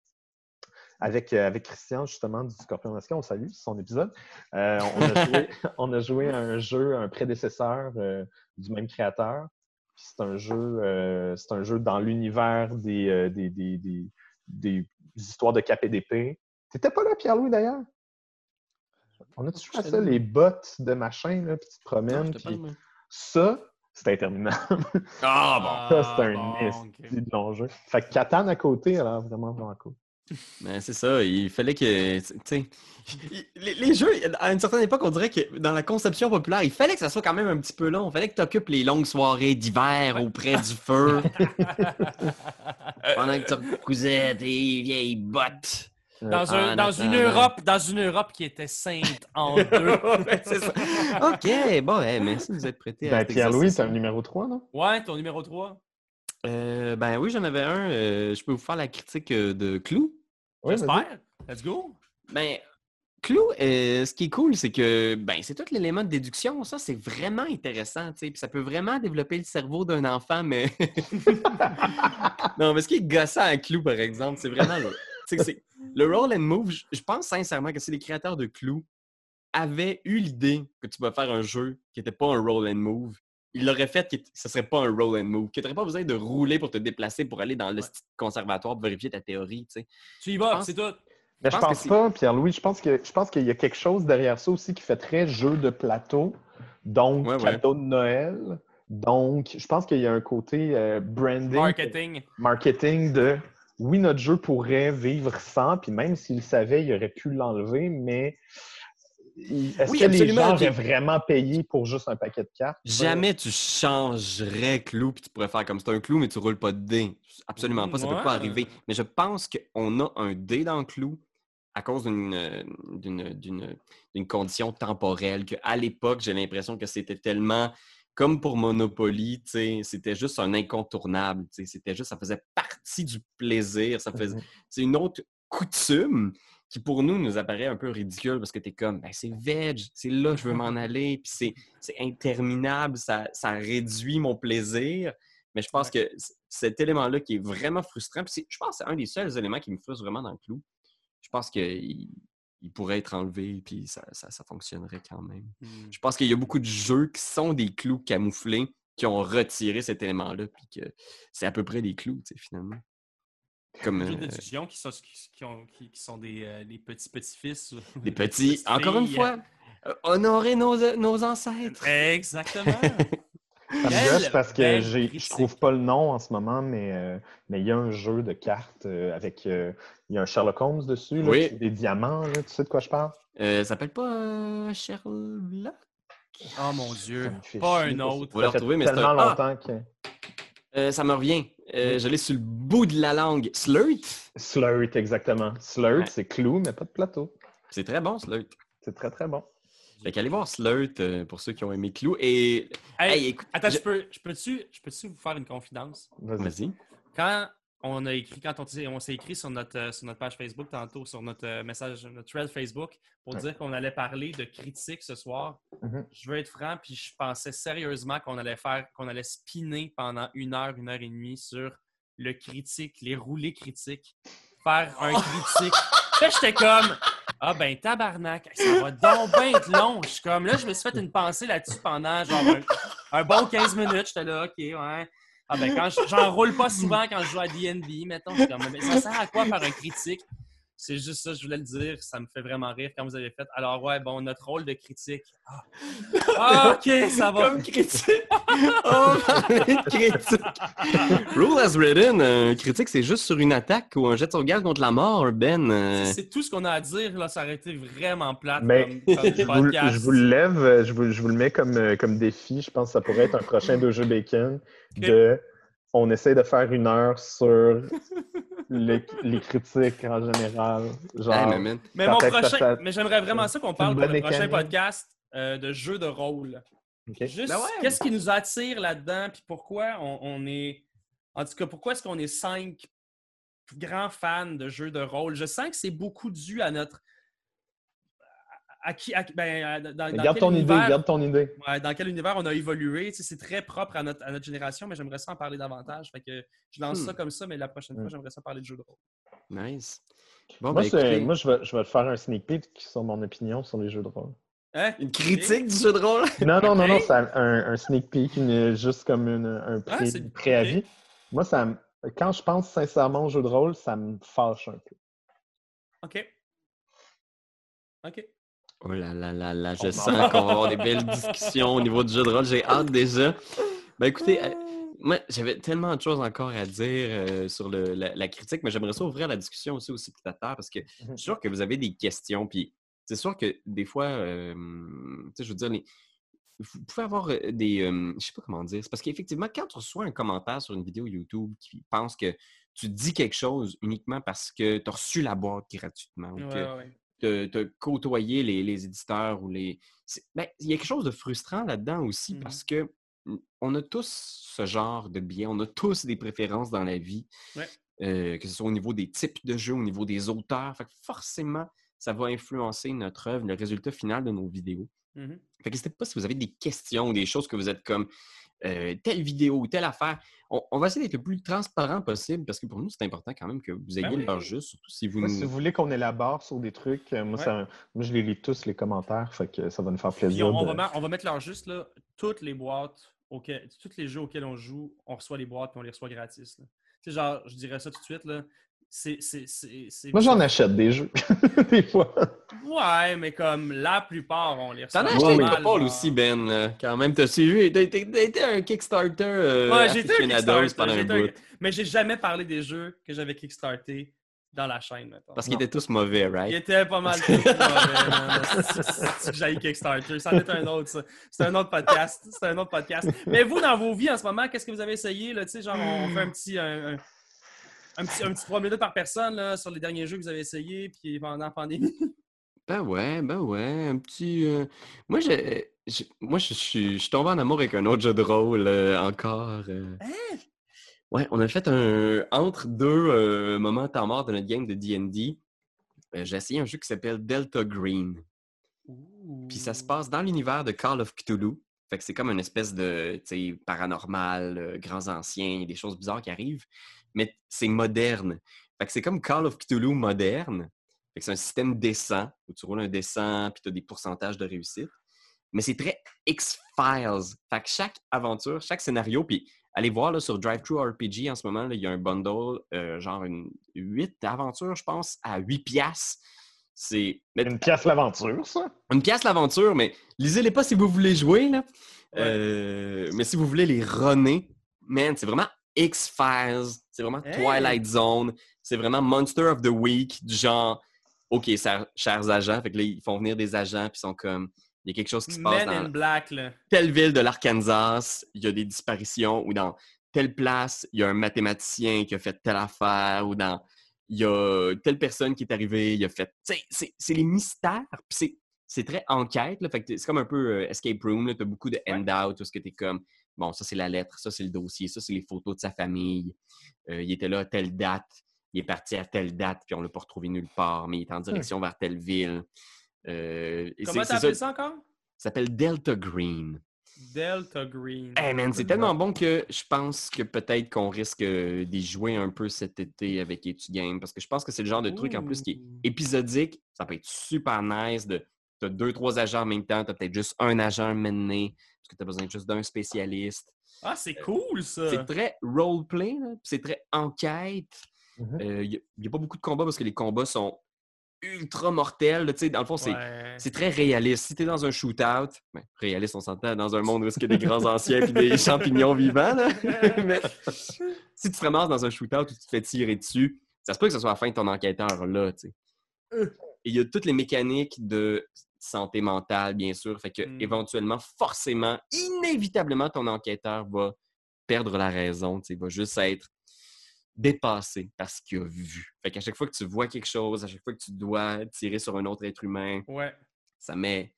avec, euh, avec Christian, justement, du Scorpion Masqué, on salue, c'est son épisode. Euh, on, a joué, <laughs> on a joué à un jeu, un prédécesseur du même créateur. C'est un jeu, c'est un jeu dans l'univers des, des, des, des, des histoires de KPDP. T'étais pas là, Pierre-Louis, d'ailleurs? On a-tu joué à ça, les bottes de machin, là, puis tu te promènes, Non, ça, c'est interminable. <laughs> Ah Ça, c'est un bon, esti ok. de long jeu. Fait que Catan à côté, elle a l'air vraiment, vraiment cool. Ben, c'est ça, il fallait que. Les, les jeux, à une certaine époque, on dirait que dans la conception populaire, il fallait que ça soit quand même un petit peu long. Il fallait que tu occupes les longues soirées d'hiver auprès du feu <laughs> pendant que tu recousais tes vieilles bottes. Dans, un- dans une. Europe, dans une Europe qui était sainte en <laughs> deux. OK, bon, hey, merci de vous être prêté à Ben, Pierre-Louis, c'est un numéro 3, non? Ouais, ton numéro 3. Euh, ben oui, j'en avais un. euh, je peux vous faire la critique euh, de Clou. Oui. J'espère. Let's go. Ben, Clou, euh, ce qui est cool, c'est que ben, c'est tout l'élément de déduction. Ça, c'est vraiment intéressant. tu sais, Puis ça peut vraiment développer le cerveau d'un enfant, mais. <laughs> non, mais ce qui est gossant à Clou, par exemple, c'est vraiment c'est- le roll and move. Je, pense sincèrement que si les créateurs de Clou avaient eu l'idée que tu vas faire un jeu qui n'était pas un roll and move, ils l'auraient fait que ce serait pas un roll and move, que tu n'aurais pas besoin de rouler pour te déplacer pour aller dans le Ouais. conservatoire pour vérifier ta théorie. tu y vas, pense- c'est tout. Mais Je pense pense pas, Pierre-Louis, je pense que je pense qu'il y a quelque chose derrière ça aussi qui fait très jeu de plateau, donc Ouais, ouais. cadeau de Noël. Donc, je pense qu'il y a un côté euh, branding, Marketing. marketing de oui, notre jeu pourrait vivre sans, puis même s'il le savait, il aurait pu l'enlever, mais est-ce Oui, que les absolument, gens ok. auraient vraiment payé pour juste un paquet de cartes? Jamais tu changerais clou puis tu pourrais faire comme c'est un clou, mais tu roules pas de dés. Absolument pas, ça peut pas arriver. Mais je pense qu'on a un dé dans le clou à cause d'une, euh, d'une condition temporelle qu'à l'époque, j'ai l'impression que c'était tellement comme pour Monopoly, c'était juste un incontournable. C'était juste, ça faisait partie du plaisir. Ça faisait, Mhm. c'est une autre coutume qui pour nous nous apparaît un peu ridicule parce que tu es comme, ben, c'est veg, c'est là que je veux m'en <laughs> aller, puis c'est, c'est interminable, ça, ça réduit mon plaisir. Mais je pense que cet élément-là qui est vraiment frustrant, puis je pense que c'est un des seuls éléments qui me frustre vraiment dans le clou. Je pense qu'il il pourrait être enlevé, puis ça, ça, ça fonctionnerait quand même. Hmm. Je pense qu'il y a beaucoup de jeux qui sont des clous camouflés qui ont retiré cet élément-là, puis que c'est à peu près des clous, tu sais, finalement. Comme Des jeux euh, qui sont, qui, qui ont- qui- qui sont des, euh, des petits petits-fils. ou des <laughs> petits. Encore une fois, euh, honorer nos, nos ancêtres. Exactement. <laughs> <laughs> Ça me gosse parce que je trouve pas le nom en ce moment, mais euh, mais il y a un jeu de cartes euh, avec. euh, il y a un Sherlock Holmes dessus, là, Oui. des diamants, là, tu sais de quoi je parle? Euh, ça s'appelle pas euh, Sherlock? Oh mon Dieu. Pas chier un autre. Faut le Ça fait retrouver, mais c'est tellement un- Ah! longtemps que. Euh, ça me revient. Euh, Je l'ai sur le bout de la langue. Slurt? Slurt, exactement. Slurt, Ouais. c'est clou, mais pas de plateau. C'est très bon, Slurt. C'est très, très bon. Fait qu'allez voir Slurt euh, pour ceux qui ont aimé Clou. Et. Hey, Hey, écoute. Attends, je- je peux, je peux-tu, je peux-tu vous faire une confidence? Vas-y. Vas-y. Quand on a écrit, quand on, s'est- on s'est écrit sur notre, euh, sur notre page Facebook tantôt, sur notre euh, message, notre thread Facebook, pour Ouais. dire qu'on allait parler de critiques ce soir, Mhm. je veux être franc, puis je pensais sérieusement qu'on allait faire, qu'on allait spinner pendant une heure, une heure et demie sur le critique, les roulés critiques, faire un critique. Là, j'étais comme, ah ben tabarnak, ça va donc bien être long. Je comme, là, je me suis fait une pensée là-dessus pendant genre un, bon 15 minutes. J'étais là, ok, ouais. Ah ben quand je- j'en roule pas souvent quand je joue à D&D, mettons, je suis comme, mais ça sert à quoi faire un critique? C'est juste ça, je voulais le dire. Ça me fait vraiment rire quand vous avez fait. Alors, ouais, bon, notre rôle de critique. Ah, Ah, ok, ça va. Comme critique. <laughs> oh, critique. Rule as written, un critique, c'est juste sur une attaque ou un jet de sauvegarde contre la mort, Ben. C'est tout ce qu'on a à dire. Là, ça aurait été vraiment plate Mais comme, comme je, vous, podcast. je vous le lève, je vous, je vous le mets comme, euh, comme défi. Je pense que ça pourrait être un prochain deux jeux bacon. De, on essaie de faire une heure sur <laughs> les, les critiques en général. Genre, hey, mais mon prochain, ça- mais j'aimerais vraiment ça qu'on parle pour bonne le prochain podcast euh, de jeux de rôle. Juste, Ben ouais. qu'est-ce qui nous attire là-dedans, puis pourquoi on, on est. En tout cas, pourquoi est-ce qu'on est cinq grands fans de jeux de rôle? Je sens que c'est beaucoup dû à notre. À qui, à- ben, à- dans, dans Garde quel ton idée, univers- garde ton idée. ouais, dans quel univers on a évolué. Tu sais, C'est très propre à notre, à notre génération, mais j'aimerais ça en parler davantage. Fait que je lance Hmm. ça comme ça, mais la prochaine fois, Hmm. j'aimerais ça parler de jeux de rôle. Nice. Bon, Moi, ben, c'est- écoutez, moi, je, vais, je vais te faire un sneak peek sur mon opinion sur les jeux de rôle. Hein? une critique du jeu de rôle? <laughs> Non, non, non, non, c'est un, un sneak peek, une- juste comme une- un Ah, pré- préavis. Moi, ça quand je pense sincèrement au jeu de rôle, ça me fâche un peu. OK. OK. Oh là là là là, je On sens en- qu'on va avoir des <laughs> belles discussions au niveau du jeu de rôle. J'ai hâte déjà. Ben écoutez, euh, moi, j'avais tellement de choses encore à dire euh, sur le- la, la critique, mais j'aimerais ça ouvrir la discussion aussi aussi petit à terre parce que je suis sûr que vous avez des questions. Puis c'est sûr que des fois, euh, tu sais, je veux dire, les- vous pouvez avoir euh, des. euh, je sais pas comment dire. C'est parce qu'effectivement, quand tu reçois un commentaire sur une vidéo YouTube qui pense que tu dis quelque chose uniquement parce que tu as reçu la boîte gratuitement ou Ouais, que ouais. De, de côtoyer les, les éditeurs ou les. ben, il y a quelque chose de frustrant là-dedans aussi Mhm. parce que mm, on a tous ce genre de biais, on a tous des préférences dans la vie, Ouais. euh, que ce soit au niveau des types de jeux, au niveau des auteurs. Fait que forcément, ça va influencer notre œuvre, le résultat final de nos vidéos. Mhm. Fait que n'hésitez pas si vous avez des questions ou des choses que vous êtes comme euh, telle vidéo ou telle affaire. On, on va essayer d'être le plus transparent possible parce que pour nous, c'est important quand même que vous ayez Ben oui. l'heure juste, surtout si vous Moi, nous. si vous voulez qu'on élabore sur des trucs, euh, moi, Ouais. ça- moi, je les lis tous, les commentaires, fait que ça va nous faire plaisir. on, va, on va mettre leur juste là, toutes les boîtes, auxquelles, tous les jeux auxquels on joue, on reçoit les boîtes et on les reçoit gratis. là. Tu sais, genre, je dirais ça tout de suite, là. C'est. c'est- c'est- c'est- Moi, j'en achète des jeux, <laughs> des fois. Ouais, mais comme la plupart, on les reçoit. T'en as acheté une mal, aussi, Ben. Quand même, t'as suivi. T'as été, t'as été un Kickstarter. euh, Ouais, j'ai été un Kickstarter. pendant j'ai un un-. Mais j'ai jamais parlé des jeux que j'avais kickstarté dans la chaîne, mettons. Parce qu'ils étaient tous mauvais, Il right? était pas mal tout mauvais, <laughs> j'ai Kickstarter. Ça en est un autre, ça. C'est un autre podcast. C'est un autre podcast. Mais vous, dans vos vies en ce moment, qu'est-ce que vous avez essayé? Là? Tu sais, genre, on fait un petit, un, un- un petit, un petit 3 minutes par personne là, sur les derniers jeux que vous avez essayés puis pendant la pandémie. <laughs> Ben ouais, ben ouais. Un petit. euh, Moi, j'ai- Moi, je suis, je suis tombé en amour avec un autre jeu de rôle euh, encore. euh. Hein? Ouais, on a fait un. Entre deux moments temps mort de notre game de DD, j'ai essayé un jeu qui s'appelle Delta Green. Puis ça se passe dans l'univers de Call of Cthulhu. Fait que c'est comme une espèce de tu sais, paranormal, grands anciens, il y a des choses bizarres qui arrivent, mais c'est moderne. Fait que c'est comme Call of Cthulhu moderne. Fait que c'est un système décent, où tu roules un décent, puis tu as des pourcentages de réussite. Mais c'est très X-Files. Fait que chaque aventure, chaque scénario, puis allez voir là, sur DriveThru RPG en ce moment, là, il y a un bundle, euh, genre une 8 aventures, je pense, à 8 piastres. C'est Une pièce l'aventure, ça? une pièce l'aventure, mais lisez-les pas si vous voulez jouer. Là. Ouais. Euh, mais si vous voulez les runner, man, c'est vraiment X-Files, c'est vraiment Hey! Twilight Zone, c'est vraiment Monster of the Week, du genre, OK, ça- chers agents, fait que là, ils font venir des agents, puis ils sont comme, il y a quelque chose qui se passe Men in dans Black, là. telle ville de l'Arkansas, il y a des disparitions, ou dans telle place, il y a un mathématicien qui a fait telle affaire, ou dans il y a telle personne qui est arrivée, il a fait. C'est- les mystères, puis c'est- très enquête, là, fait que c'est comme un peu euh, escape room, tu as beaucoup de handout, où ce que tu es comme, bon, ça c'est la lettre, ça c'est le dossier, ça c'est les photos de sa famille, Euh, il était là à telle date, il est parti à telle date, puis on l'a pas retrouvé nulle part, mais il est en direction vers telle ville. Euh, Comment appelé ça encore? Ça s'appelle Delta Green. Delta Green. Hey man, c'est tellement bon que je pense que peut-être qu'on risque euh, d'y jouer un peu cet été avec Etu Game parce que je pense que c'est le genre de truc en plus qui est épisodique. Ça peut être super nice de t'as deux, trois agents en même temps, t'as peut-être juste un agent mené parce que t'as besoin juste d'un spécialiste. Ah, c'est cool, ça! C'est très roleplay, c'est très enquête. Il n'y a, pas beaucoup de combats parce que les combats sont ultra mortels. là, tu sais, dans le fond, c'est Ouais. c'est très réaliste. Si tu es dans un shootout, ben, réaliste, on s'entend, dans un monde où il y a des grands anciens et des champignons vivants, là. <laughs> Mais si tu te ramasses dans un shootout où tu te fais tirer dessus, ça se peut que ce soit la fin de ton enquêteur là, tu sais. Euh. Et il y a toutes les mécaniques de santé mentale, bien sûr. Fait que, Mm. éventuellement, forcément, inévitablement, ton enquêteur va perdre la raison, sais, va juste être dépassé par ce qu'il a vu. Fait qu'à chaque fois que tu vois quelque chose, à chaque fois que tu dois tirer sur un autre être humain, Ouais. ça met,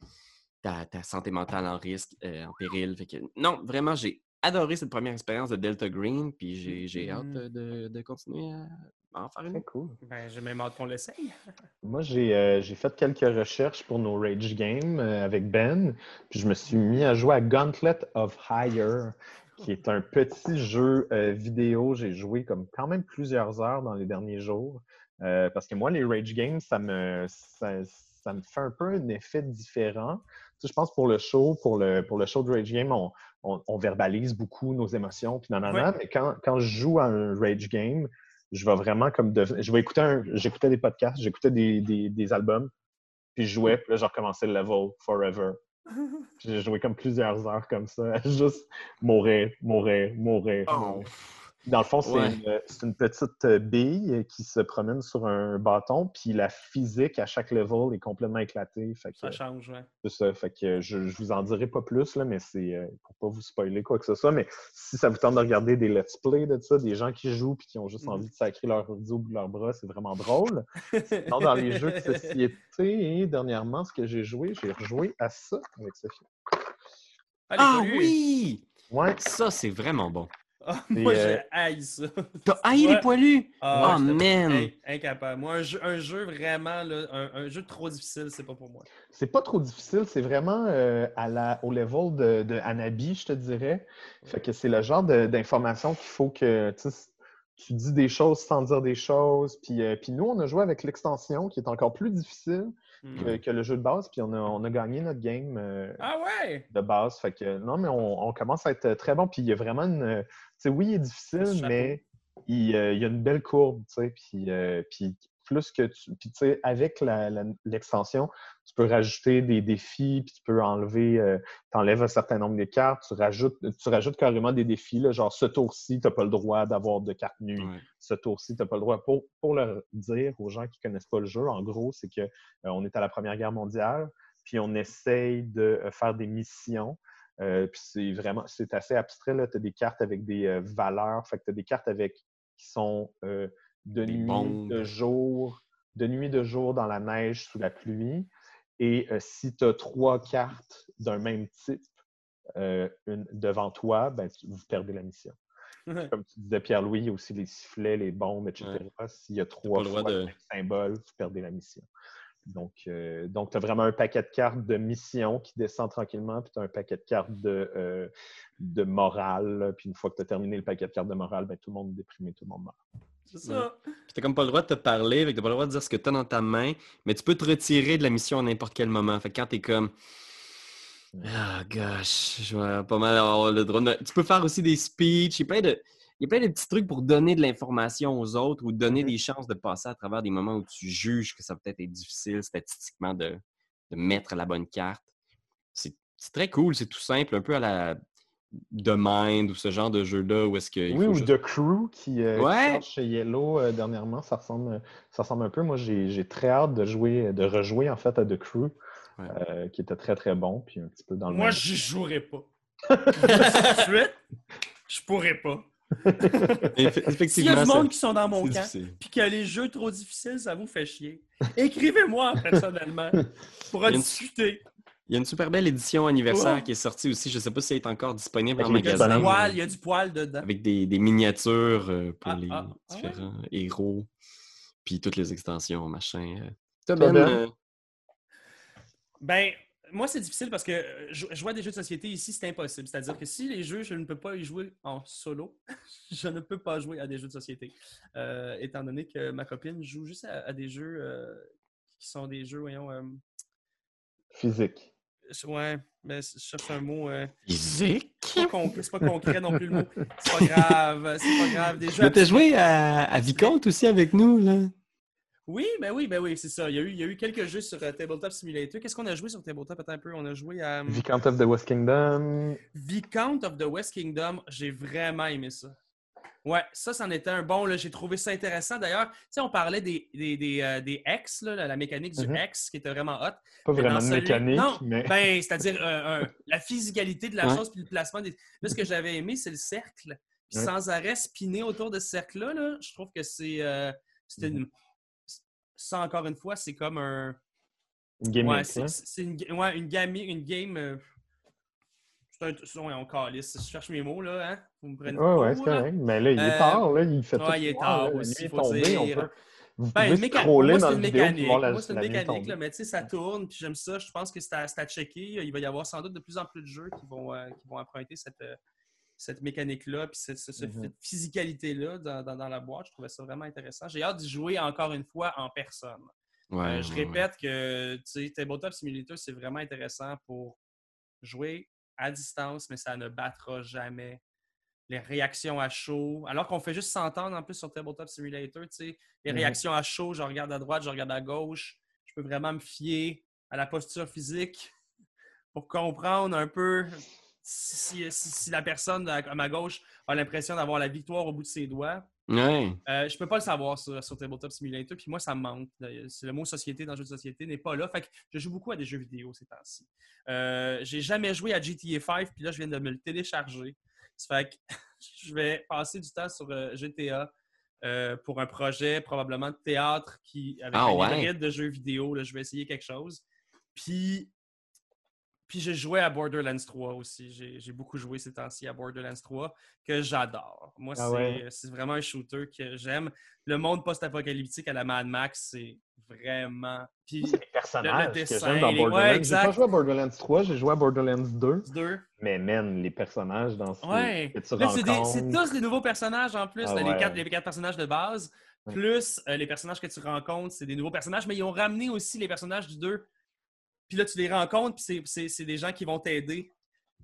ta, ta santé mentale en risque, euh, en péril. Fait que, non, vraiment, j'ai adoré cette première expérience de Delta Green, puis j'ai hâte euh, de, de continuer à en faire une. Très cool. Ben, j'ai même hâte qu'on l'essaye. <laughs> Moi, j'ai euh, j'ai fait quelques recherches pour nos Rage Games euh, avec Ben, puis je me suis mis à jouer à Gauntlet of Hire, qui est un petit jeu euh, vidéo. J'ai joué comme quand même plusieurs heures dans les derniers jours, euh, parce que moi, les Rage Games, ça me, ça, ça me fait un peu un effet différent. Tu sais, je pense pour le show, pour le, pour le show de Rage Game, on, on, on verbalise beaucoup nos émotions, puis nanana, Ouais. mais quand, quand je joue à un Rage Game, je vais vraiment comme de... je vais écouter un... j'écoutais des podcasts, j'écoutais des, des, des albums, puis je jouais, puis là, je recommençais le level forever. <laughs> J'ai joué comme plusieurs heures comme ça, <laughs> juste mourir, mourir, mourir. Oh. Dans le fond, c'est Ouais. une, petite euh, bille qui se promène sur un bâton, puis la physique à chaque level est complètement éclatée. Fait que, Ça change, ouais. c'est ça. Fait que je, je vous en dirai pas plus, là, mais c'est euh, pour pas vous spoiler quoi que ce soit. Mais si ça vous tente de regarder des let's play de ça, des gens qui jouent puis qui ont juste envie de sacrer leur ordi au bout de leur bras, c'est vraiment drôle. Sinon, dans les jeux de <laughs> société, dernièrement, ce que j'ai joué, j'ai rejoué à ça avec Sophie. Ah, Ah oui! Ouais, Ça, c'est vraiment bon. Ah, moi, euh, j'ai haï ça. T'as <laughs> haï les poilus? Ah, oh, man! Hey, incapable. Moi, un jeu, un jeu vraiment, là, un, un jeu trop difficile, c'est pas pour moi. c'est pas trop difficile, c'est vraiment euh, à la, au level de, de Hanabi, je te dirais. Fait que c'est le genre de- d'information qu'il faut que tu dis des choses sans dire des choses. Puis, euh, puis nous, on a joué avec l'extension qui est encore plus difficile Hmm. que, que le jeu de base, puis on a, on a gagné notre game euh, Ah ouais! de base. Fait que non, mais on, on commence à être très bon. Puis il y a vraiment une. Sais, oui, il est difficile, mais il, euh, il y a une belle courbe, tu sais. Puis, euh, puis plus que tu. Puis tu sais, avec l'extension, tu peux rajouter des défis, puis tu peux enlever. tu enlèves un certain nombre de cartes, tu rajoutes, tu rajoutes carrément des défis, là, genre ce tour-ci, tu n'as pas le droit d'avoir de cartes nues Ouais. ce tour-ci, tu n'as pas le droit. Pour, pour le dire aux gens qui ne connaissent pas le jeu, en gros, c'est qu'on on est à la Première Guerre mondiale, puis on essaye de euh, faire des missions. Euh, puis c'est vraiment, c'est assez abstrait. Tu as des cartes avec des euh, valeurs. Fait que tu as des cartes avec qui sont euh, de Des nuit, bombes. de jour, de nuit, de jour dans la neige, sous la pluie. Et si tu as trois cartes d'un même type une- devant toi, ben, tu- vous perdez la mission comme tu disais, Pierre-Louis, il y a aussi les sifflets, les bombes, etc. S'il y a trois fois de- le même symbole, vous perdez la mission. Donc, euh, donc tu as vraiment un paquet de cartes de mission qui descend tranquillement, puis tu as un paquet de cartes de, euh, de morale. Puis une fois que tu as terminé le paquet de cartes de morale, ben, tout le monde est déprimé, tout le monde meurt. C'est ça. Puis t'as comme pas le droit de te parler, que t'as pas le droit de dire ce que t'as dans ta main, mais tu peux te retirer de la mission à n'importe quel moment. Fait que quand t'es comme Ah gosh, je vais pas mal avoir le droit de... Tu peux faire aussi des speeches, il y a plein de, il y a plein de petits trucs pour donner de l'information aux autres ou donner Mhm. des chances de passer à travers des moments où tu juges que ça peut être être difficile statistiquement de, de mettre la bonne carte. C'est c'est très cool, c'est tout simple, un peu à la de Mind ou ce genre de jeu-là où est-ce que. Oui, ou juste- The Crew qui, euh, qui Ouais. sort chez Yellow euh, dernièrement, ça ressemble, ça ressemble un peu. Moi, j'ai j'ai très hâte de jouer, de rejouer en fait à The Crew, Ouais. euh, qui était très très bon, puis un petit peu dans le Moi, j'y jouerai pas. <laughs> Tout de suite, je pourrais pas. <laughs> S'il y a du monde qui sont dans mon camp, puis que les jeux trop difficiles, ça vous fait chier, écrivez-moi personnellement pour en Il y a une- discuter. Il y a une super belle édition anniversaire Oh. qui est sortie aussi. Je ne sais pas si elle est encore disponible en Avec les Il y a magasin. poil, il y a du poil dedans. Avec des, des miniatures euh, pour Ah, les ah, ah ouais? différents héros. Puis toutes les extensions, machin. euh. Toi, Toi, Ben, Ben? euh, Ben, moi, c'est difficile parce que euh, je, je vois des jeux de société ici, c'est impossible. C'est-à-dire que si les jeux, je ne peux pas y jouer en solo, <laughs> je ne peux pas jouer à des jeux de société. Euh, étant donné que ma copine joue juste à, à des jeux euh, qui sont des jeux, voyons. euh, physique. ouais, mais je cherche un mot. euh, Physique? c'est pas pas concret non plus le mot. C'est pas grave, c'est pas grave. Des jeux Mais t'as abstraits. joué à, à Vicomte aussi avec nous, là? Oui, ben oui, ben oui, c'est ça. Il y, a eu, il y a eu quelques jeux sur euh, Tabletop Simulator. Qu'est-ce qu'on a joué sur Tabletop? Attends un peu. On a joué à. hum, Viscount of the West Kingdom. Viscount of the West Kingdom, j'ai vraiment aimé ça. Ouais, ça, c'en était un bon. J'ai trouvé ça intéressant. D'ailleurs, tu sais, on parlait des, des, des, euh, des X, là, la, mécanique du. X, qui était vraiment hot. Pas vraiment celui- mécanique, Non, mais. <laughs> Ben, c'est-à-dire euh, la physicalité de la Ouais. chose puis le placement des. Là, ce que j'avais aimé, c'est le cercle. Puis Ouais. sans arrêt spinner autour de ce cercle-là, là, je trouve que c'est. Mhm. une... Ça, encore une fois, c'est comme un. Une game Ouais, c'est c'est une, ouais, une game. Une game euh, un. on calisse. Je cherche mes mots, là. Hein? Vous me prenez Ouais, c'est correct. Mais là, il est Euh, tard, là. Il fait ouais, tout il est tard là. Aussi, faut tombée, on dire. peut- Vous Ben, pouvez une méca- scroller moi, dans c'est la une vidéo mécanique. pour voir la, Moi, c'est une la mécanique, là, mais tu sais, ça tourne, puis j'aime ça. Je pense que c'est à, c'est à checker. Il va y avoir sans doute de plus en plus de jeux qui vont, euh, qui vont emprunter cette, euh, cette mécanique-là, puis cette, ce- ce- Mhm. cette physicalité-là dans, dans- dans la boîte. Je trouvais ça vraiment intéressant. J'ai hâte d'y jouer encore une fois en personne. Ouais, Euh, je ouais, ouais. répète que Tabletop Simulator, c'est vraiment intéressant pour jouer à distance, mais ça ne battra jamais les réactions à chaud. Alors qu'on fait juste s'entendre en plus sur Tabletop Simulator, les Mhm. réactions à chaud, je regarde à droite, je regarde à gauche. Je peux vraiment me fier à la posture physique pour comprendre un peu si, si- si la personne à à ma gauche a l'impression d'avoir la victoire au bout de ses doigts. Ouais. Euh, je peux pas le savoir sur, sur Tabletop Simulator, puis moi, ça me manque. Le mot société dans le jeu de société n'est pas là. Fait que je joue beaucoup à des jeux vidéo ces temps-ci. Euh, j'ai jamais joué à GTA 5, puis là, je viens de me le télécharger. Ça fait que <laughs> je vais passer du temps sur euh, GTA euh, pour un projet probablement de théâtre qui, avec Ah un ouais? hybride de jeux vidéo. Là, je vais essayer quelque chose. Puis, puis j'ai joué à Borderlands 3 aussi. J'ai beaucoup joué ces temps-ci à Borderlands 3 que j'adore. Moi, Ah c'est ouais? vraiment un shooter que j'aime. Le monde post-apocalyptique à la Mad Max, c'est vraiment. Puis, les personnages que dessin, j'aime dans les- ouais, Borderlands. j'ai pas joué à Borderlands 3, j'ai joué à Borderlands 2. deux. Mais man, les personnages dans ce Ouais. que c'est des- rencontres. c'est tous des nouveaux personnages en plus, Ah les, quatre, les quatre personnages de base, plus euh, les personnages que tu rencontres, c'est des nouveaux personnages, mais ils ont ramené aussi les personnages du 2. Puis là, tu les rencontres, puis c'est- c'est c'est des gens qui vont t'aider.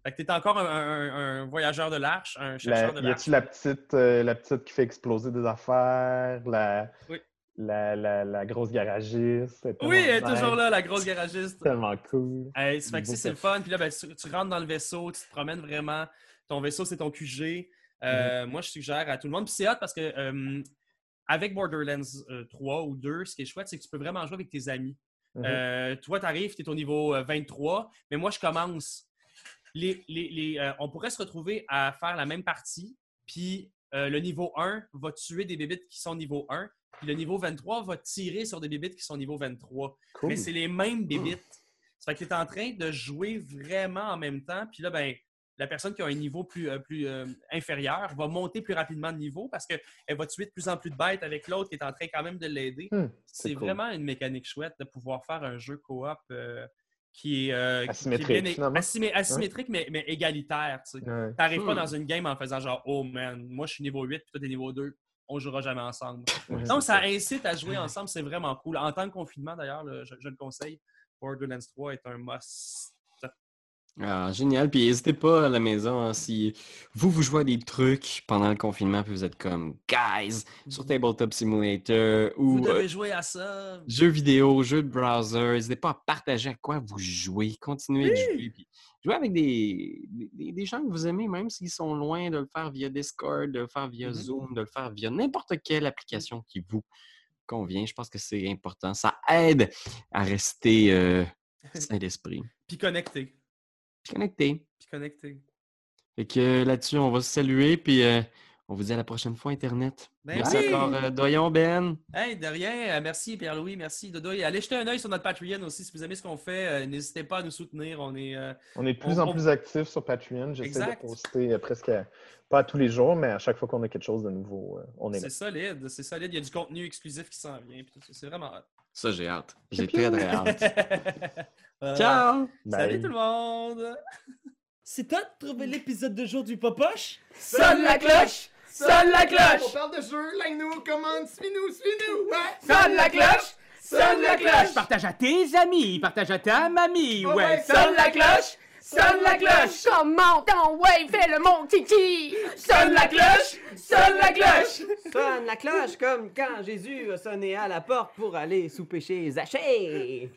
Fait que t'es encore un, un- un voyageur de l'arche, un La- chercheur de y l'arche. a-tu la petite, euh, la petite qui fait exploser des affaires, la, Oui. la, la, la grosse garagiste? est Oui, elle est toujours là, la grosse garagiste. <laughs> Tellement cool. Hey, fait que c'est le fun. Puis là, ben, tu, tu rentres dans le vaisseau, tu te promènes vraiment. Ton vaisseau, c'est ton QG. Euh, Moi, je suggère à tout le monde. Puis c'est hot parce que euh, avec Borderlands euh, 3 ou 2, ce qui est chouette, c'est que tu peux vraiment jouer avec tes amis. Mhm. Euh, toi, tu arrives, tu es au niveau euh, 23, mais moi, je commence. Les, les- les, euh, on pourrait se retrouver à faire la même partie, puis euh, le niveau 1 va tuer des bébites qui sont niveau 1, puis le niveau 23 va tirer sur des bébites qui sont niveau 23. cool. Mais c'est les mêmes bébites. Ça fait que tu es en train de jouer vraiment en même temps. Puis là, ben, la personne qui a un niveau plus, euh, plus euh, inférieur va monter plus rapidement de niveau parce qu'elle va tuer de plus en plus de bêtes avec l'autre qui est en train quand même de l'aider. Hmm, C'est cool. vraiment une mécanique chouette de pouvoir faire un jeu coop euh, qui est, euh, qui- qui est Asymétrique, bien- asymé- asymétrique, mais, mais égalitaire. tu. T'arrives pas Hmm. dans une game en faisant genre, oh man, moi je suis niveau 8 puis toi t'es niveau 2, on jouera jamais ensemble. Ouais, Donc, ça incite à jouer ensemble, c'est vraiment cool. En temps de confinement, d'ailleurs, le- je, je le conseille. Borderlands 3 est un must. Ah, génial. Puis n'hésitez pas à la maison hein, si vous, vous jouez à des trucs pendant le confinement, puis vous êtes comme guys sur Tabletop Simulator Vous ou euh, devez jouer à ça. jeux vidéo, jeux de browser. N'hésitez pas à partager à quoi vous jouez. Continuez de Oui. jouer. Puis jouez avec des, des, des gens que vous aimez, même s'ils sont loin, de le faire via Discord, de le faire via Mhm. Zoom, de le faire via n'importe quelle application qui vous convient. Je pense que c'est important. Ça aide à rester euh, sain d'esprit. <laughs> Puis connecté. Puis connecté. Puis. Fait que euh, là-dessus, on va se saluer, puis euh, on vous dit à la prochaine fois, Internet. Ben Merci oui! encore, euh, Doyon Ben. Hey, de rien. Merci Pierre-Louis, merci Dodo. Et allez jeter un œil sur notre Patreon aussi. Si vous aimez ce qu'on fait, euh, n'hésitez pas à nous soutenir. On est. euh, On est de plus On- en on- plus actifs sur Patreon. J'essaie de poster euh, presque, à- pas tous les jours, mais à chaque fois qu'on a quelque chose de nouveau, euh, on est là. c'est solide. C'est solide. Il y a du contenu exclusif qui s'en vient. C'est vraiment hot. Ça, j'ai hâte. J'ai très, très hâte. <laughs> Ciao! Salut tout le monde! C'est toi de trouver l'épisode de jour du Popoche? Sonne la cloche! Sonne la On cloche! parle de jeu, like-nous, commande, suis-nous, suis-nous! Ouais! Sonne la cloche! Sonne la cloche! Partage à tes amis, partage à ta mamie, Oh ouais. ouais, Sonne la cloche! Sonne la cloche! Comment ton ouais, fais le mon titi! Sonne la cloche! Sonne la cloche! Sonne la cloche comme quand Jésus a sonné à la porte pour aller souper chez Zachée.